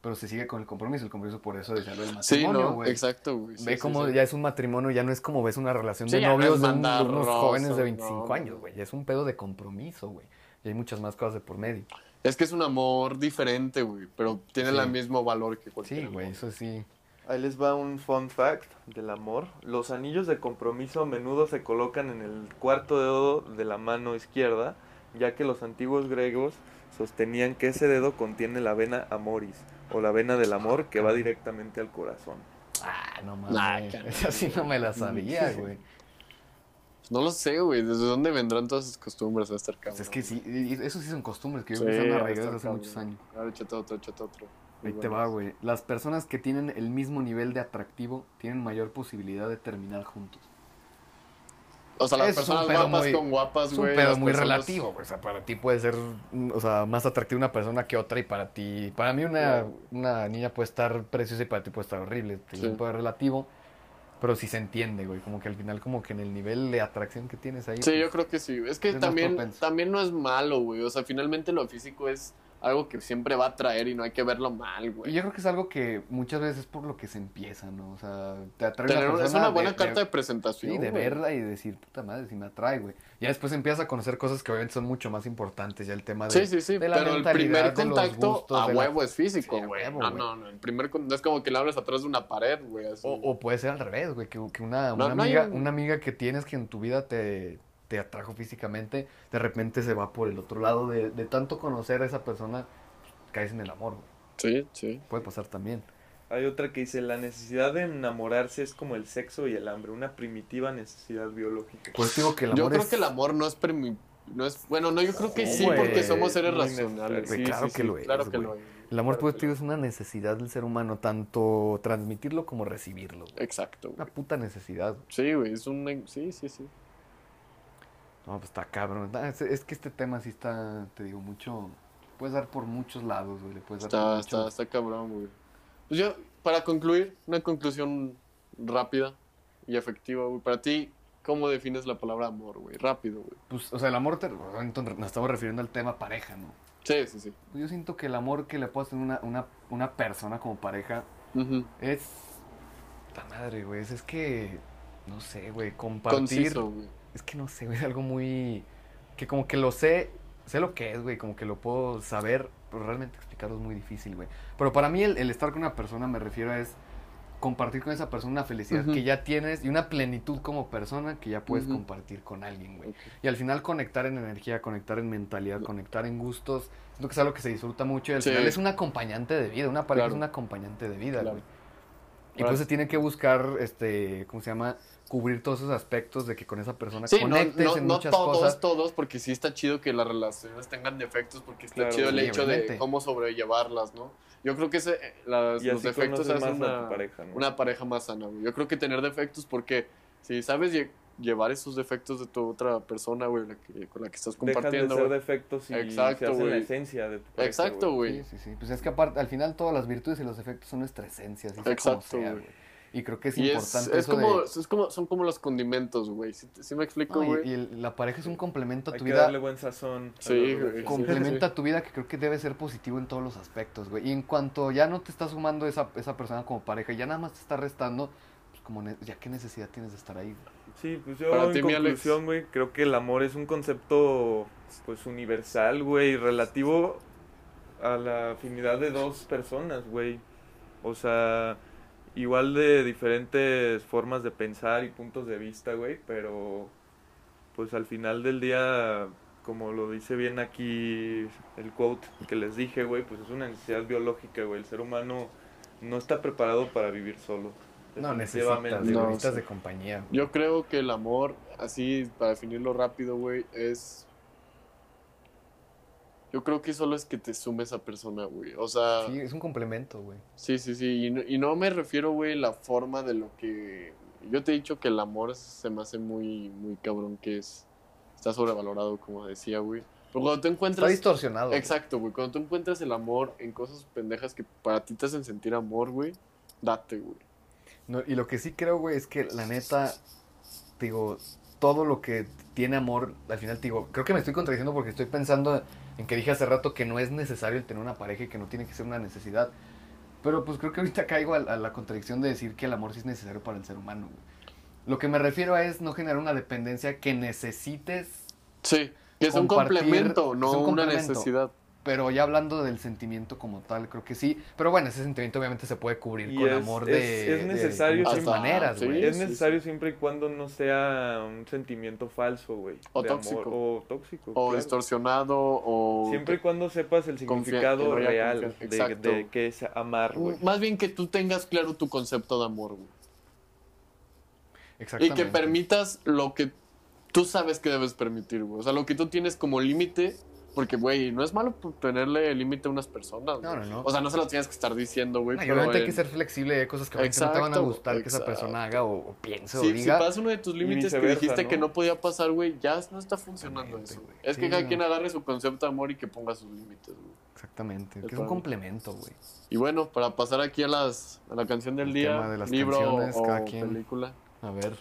pero se sigue con el compromiso, el compromiso por eso desearlo el sí, matrimonio, ¿no? güey. Exacto, güey. sí, Ve sí, como sí. ya es un matrimonio, ya no es como ves una relación Sí, de no novios es de, un- de unos jóvenes de no, 25 no. años, güey. Ya es un pedo de compromiso, güey. Y hay muchas más cosas de por medio. Es que es un amor diferente, güey, pero tiene Sí. el mismo valor que cualquier Sí, güey, eso sí. Ahí les va un fun fact del amor. Los anillos de compromiso a menudo se colocan en el cuarto dedo de la mano izquierda, ya que los antiguos griegos sostenían que ese dedo contiene la vena amoris, o la vena del amor que va directamente al corazón. Ah, no Nah, mames. caray. Esa sí no me la sabía, güey. No lo sé, güey, ¿desde dónde vendrán todas esas costumbres a estar cabrón? Pues es que sí, eso sí son costumbres que yo Sí, creo que son está arraigadas hace muchos años. A ver, échate otro, échate otro. Ahí te va, güey. Las personas que tienen el mismo nivel de atractivo tienen mayor posibilidad de terminar juntos. O sea, las Es personas guapas muy- con guapas, Es un güey. pedo muy personas- relativo, güey. O sea, para ti puede ser, o sea, más atractiva una persona que otra y para ti, para mí una, una niña puede estar preciosa y para ti puede estar horrible. Es Sí. un pedo relativo, pero sí se entiende, güey. Como que al final como que en el nivel de atracción que tienes ahí. Sí, pues, yo creo que sí. Es que es también, también no es malo, güey. O sea, finalmente lo físico es algo que siempre va a traer y no hay que verlo mal, Y güey. yo creo que es algo que muchas veces es por lo que se empieza, ¿no? O sea, te atrae Tener- una es una buena de- carta de, de- presentación. Sí, de güey. verla y decir, puta madre, si me atrae, güey. Ya después empiezas a conocer cosas que obviamente son mucho más importantes, ya el tema de... Sí, sí, sí, de la pero el primer contacto gustos, a la- huevo es físico, Sí, güey. huevo, no, güey. no, no. El primer con- no es como que le abres atrás de una pared, güey. así. O, o puede ser al revés, güey, que, que una, No, una no hay amiga, un- una amiga que tienes que en tu vida te, te atrajo físicamente, de repente se va por el otro lado de, de tanto conocer a esa persona, caes en el amor, güey. Sí, sí. Puede pasar también. Hay otra que dice, la necesidad de enamorarse es como el sexo y el hambre, una primitiva necesidad biológica. Pues digo que el amor Yo creo es- que el amor no es premi- no es bueno, no, yo creo que Sí, porque somos seres racionales. claro que lo es, Claro que lo es. El amor, Claro pues, digo, lo es una necesidad del ser humano, tanto transmitirlo como recibirlo. güey. Exacto, Una puta necesidad. güey. Sí, güey, es un sí, sí, sí. No, pues está cabrón. Ah, Es, es que este tema sí está, te digo, mucho... Puedes dar por muchos lados, güey. Le puedes dar por Está, está, está cabrón, güey. Pues yo, para concluir, una conclusión rápida y efectiva, güey. Para ti, ¿cómo defines la palabra amor, güey? Rápido, güey. Pues, o sea, el amor, te- entonces, nos estamos refiriendo al tema pareja, ¿no? Sí, sí, sí. Pues yo siento que el amor que le puedes tener una, una, una persona como pareja es... La madre, güey. Es, es que... No sé, güey. Compartir... Conciso, güey. Es que no sé, güey. Es algo muy... Que como que lo sé... Sé lo que es, güey. Como que lo puedo saber. Pero realmente explicarlo es muy difícil, güey. Pero para mí el, el estar con una persona me refiero a es... Compartir con esa persona una felicidad que ya tienes y una plenitud como persona que ya puedes compartir con alguien, güey. Y al final conectar en energía, conectar en mentalidad, conectar en gustos, siento que es algo que se disfruta mucho y al Sí. final es un acompañante de vida, una pareja Claro. es un acompañante de vida, Claro. güey. Y pues se tiene que buscar, este, ¿cómo se llama? Cubrir todos esos aspectos de que con esa persona Sí, no, conectes no, en no muchas todos, cosas. todos, porque sí está chido que las relaciones tengan defectos, porque está Claro, chido el hecho de cómo sobrellevarlas, ¿no? Yo creo que ese, eh, las- los defectos hacen una, pareja, ¿no? una pareja más sana, güey. Yo creo que tener defectos, porque si sabes llevar esos defectos de tu otra persona, güey, la que- con la que estás Dejan de compartiendo, ser defectos y Exacto, se hacen la güey. esencia de tu pareja, Exacto, güey. Sí, sí, sí. Pues es que aparte, al final todas las virtudes y los defectos son nuestra esencia, así Exacto, güey. Y creo que es Y es, importante es eso como, de... es como, son como los condimentos, güey. ¿Sí, sí me explico, No, y- güey? y, el- la pareja es un complemento a Hay tu que vida. darle buen sazón. a Sí, güey. complementa sí. tu vida que creo que debe ser positivo en todos los aspectos, güey. Y en cuanto ya no te está sumando esa, esa persona como pareja, ya nada más te está restando, pues como ne- ya qué necesidad tienes de estar ahí. güey? Sí, pues yo Para en conclusión, güey, creo que el amor es un concepto pues universal, güey, relativo a la afinidad de dos personas, güey. O sea, igual de diferentes formas de pensar y puntos de vista, güey, pero pues al final del día, como lo dice bien aquí el quote que les dije, güey, pues es una necesidad biológica, güey. El ser humano no está preparado para vivir solo. No, necesitas. No, necesitas de compañía. Yo creo que el amor, así para definirlo rápido, güey, es. Yo creo que solo es que te sume esa persona, güey. O sea, Sí, es un complemento, güey. sí, sí, sí. Y no, y no me refiero, güey, la forma de lo que. Yo te he dicho que el amor se me hace muy, muy cabrón, que es. Está sobrevalorado, como decía, güey. Pero cuando tú Está encuentras. distorsionado. güey. Exacto, güey. Cuando tú encuentras el amor en cosas pendejas que para ti te hacen sentir amor, güey, date, güey. No, y lo que sí creo, güey, es que la neta, digo, todo lo que tiene amor, al final, te digo, creo que me estoy contradiciendo porque estoy pensando en que dije hace rato que no es necesario el tener una pareja y que no tiene que ser una necesidad. Pero pues creo que ahorita caigo a, a la contradicción de decir que el amor sí es necesario para el ser humano, güey. Lo que me refiero a es no generar una dependencia que necesites Sí, que es un complemento, no una necesidad. Pero ya hablando del sentimiento como tal, creo que sí. Pero bueno, ese sentimiento obviamente se puede cubrir Y con es- amor es- de, es necesario de siempre- maneras, sí. güey. Es sí, necesario siempre y cuando no sea un sentimiento falso, güey. O de tóxico. amor, o tóxico. O claro. distorsionado, o... Siempre y cuando sepas el significado real de, de qué es amar, güey. Más bien que tú tengas claro tu concepto de amor, güey. Y que permitas lo que tú sabes que debes permitir, güey. O sea, lo que tú tienes como límite, porque, güey, no es malo tenerle límite a unas personas. No, no, no. O sea, no se lo tienes que estar diciendo, güey. Obviamente hay que ser flexible, hay cosas que obviamente no te van a Exacto, gustar que esa exacto. persona haga o, o piense o Sí, si diga. pasa uno de tus límites que dijiste ¿no? que no podía pasar, güey, ya no está funcionando Exactamente, eso. güey. Es que cada quien agarre su concepto de amor y que ponga sus límites, güey. Exactamente, Es que es un complemento, güey. Y bueno, para pasar aquí a las a la canción del El día, tema de las libro o cada quien. película. A ver.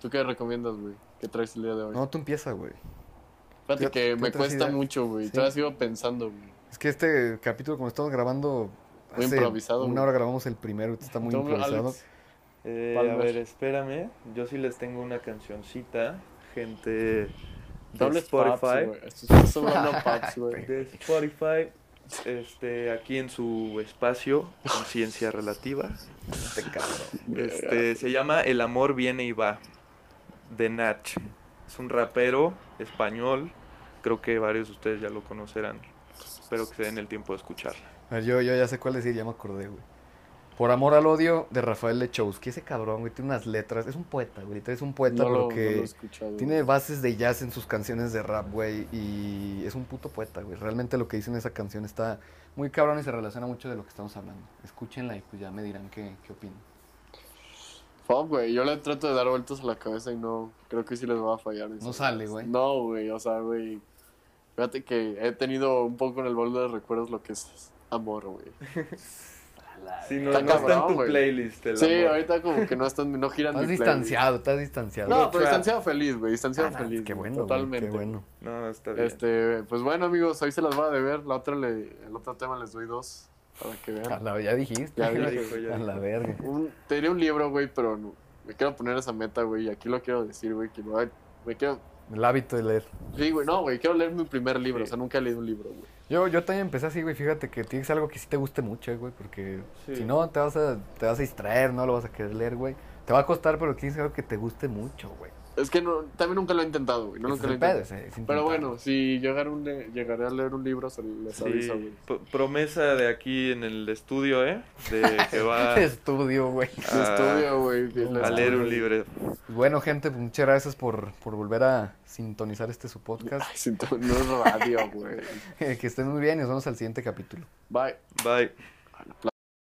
¿Tú qué recomiendas, güey? ¿Qué traes el día de hoy? No, tú empieza, güey. Fíjate ¿qué- que me cuesta ideas? mucho, güey. Sí. Todavía sigo pensando, güey. Es que este capítulo, como estamos grabando. Muy hace improvisado, Una güey. hora grabamos el primero, este está muy improvisado. Eh, a ver, espérame. Yo sí les tengo una cancioncita, gente de doble Spotify. Spotify. güey. Esto está sobrando paps, güey. de Spotify, este, aquí en su espacio, Conciencia Relativa. Este. Este, se llama El amor viene y va, de Nach. Es un rapero español, creo que varios de ustedes ya lo conocerán. Espero que se den el tiempo de escucharla. A ver, yo, yo ya sé cuál decir, ya me acordé, güey. Por amor al odio de Rafael Lechowski. Ese cabrón, güey, tiene unas letras. Es un poeta, güey. Es un poeta No lo, no porque lo he escuchado. tiene bases de jazz en sus canciones de rap, güey. Y es un puto poeta, güey. Realmente lo que dice en esa canción está muy cabrón y se relaciona mucho de lo que estamos hablando. Escúchenla y pues ya me dirán qué, qué opinan. Fuck, güey. Yo le trato de dar vueltas a la cabeza y no. Creo que sí les va a fallar. No sale, güey. No, güey. O sea, güey. Fíjate que he tenido un poco en el bol de recuerdos lo que es amor, güey. Si no, Está no está en cabrón, tu playlist. el Sí, amor. ahorita como que no están, no giran Estás mi distanciado, estás distanciado. No, pero distanciado feliz, güey. Distanciado Ah, feliz. Qué bueno, Totalmente. Qué bueno. No, está bien. Este, pues bueno, amigos, hoy se las va a deber. La otra le, el otro tema les doy dos para que vean. A la- ya dijiste. Ya Ya dije. dijo, ya A dijo. la verga. Un, te diré un libro, güey, pero no, me quiero poner esa meta, güey. Y aquí lo quiero decir, güey, que me, va- me quiero... El hábito de leer. Sí, güey, no, güey, quiero leer mi primer libro. Sí. O sea, nunca he leído un libro, güey. Yo, yo también empecé así, güey. Fíjate que tienes algo que sí te guste mucho, güey. Porque Sí. si no, te vas, a, te vas a distraer, no lo vas a querer leer, güey. Te va a costar, pero tienes algo que te guste mucho, güey. Es que no, también nunca lo he intentado, güey. No, Ese nunca es lo he el pedo, intentado. ese- es Pero bueno, si llegar un, le- llegaré a leer un libro, se les Sí, aviso, güey. p- promesa de aquí en el estudio, ¿eh? De que va Estudio, güey. Ah, estudio, güey. a leer un libro. Bueno, gente, pues, muchas gracias por, por volver a sintonizar este su podcast. Ay, siento- no es radio, güey. que estén muy bien y nos vemos al siguiente capítulo. Bye. Bye.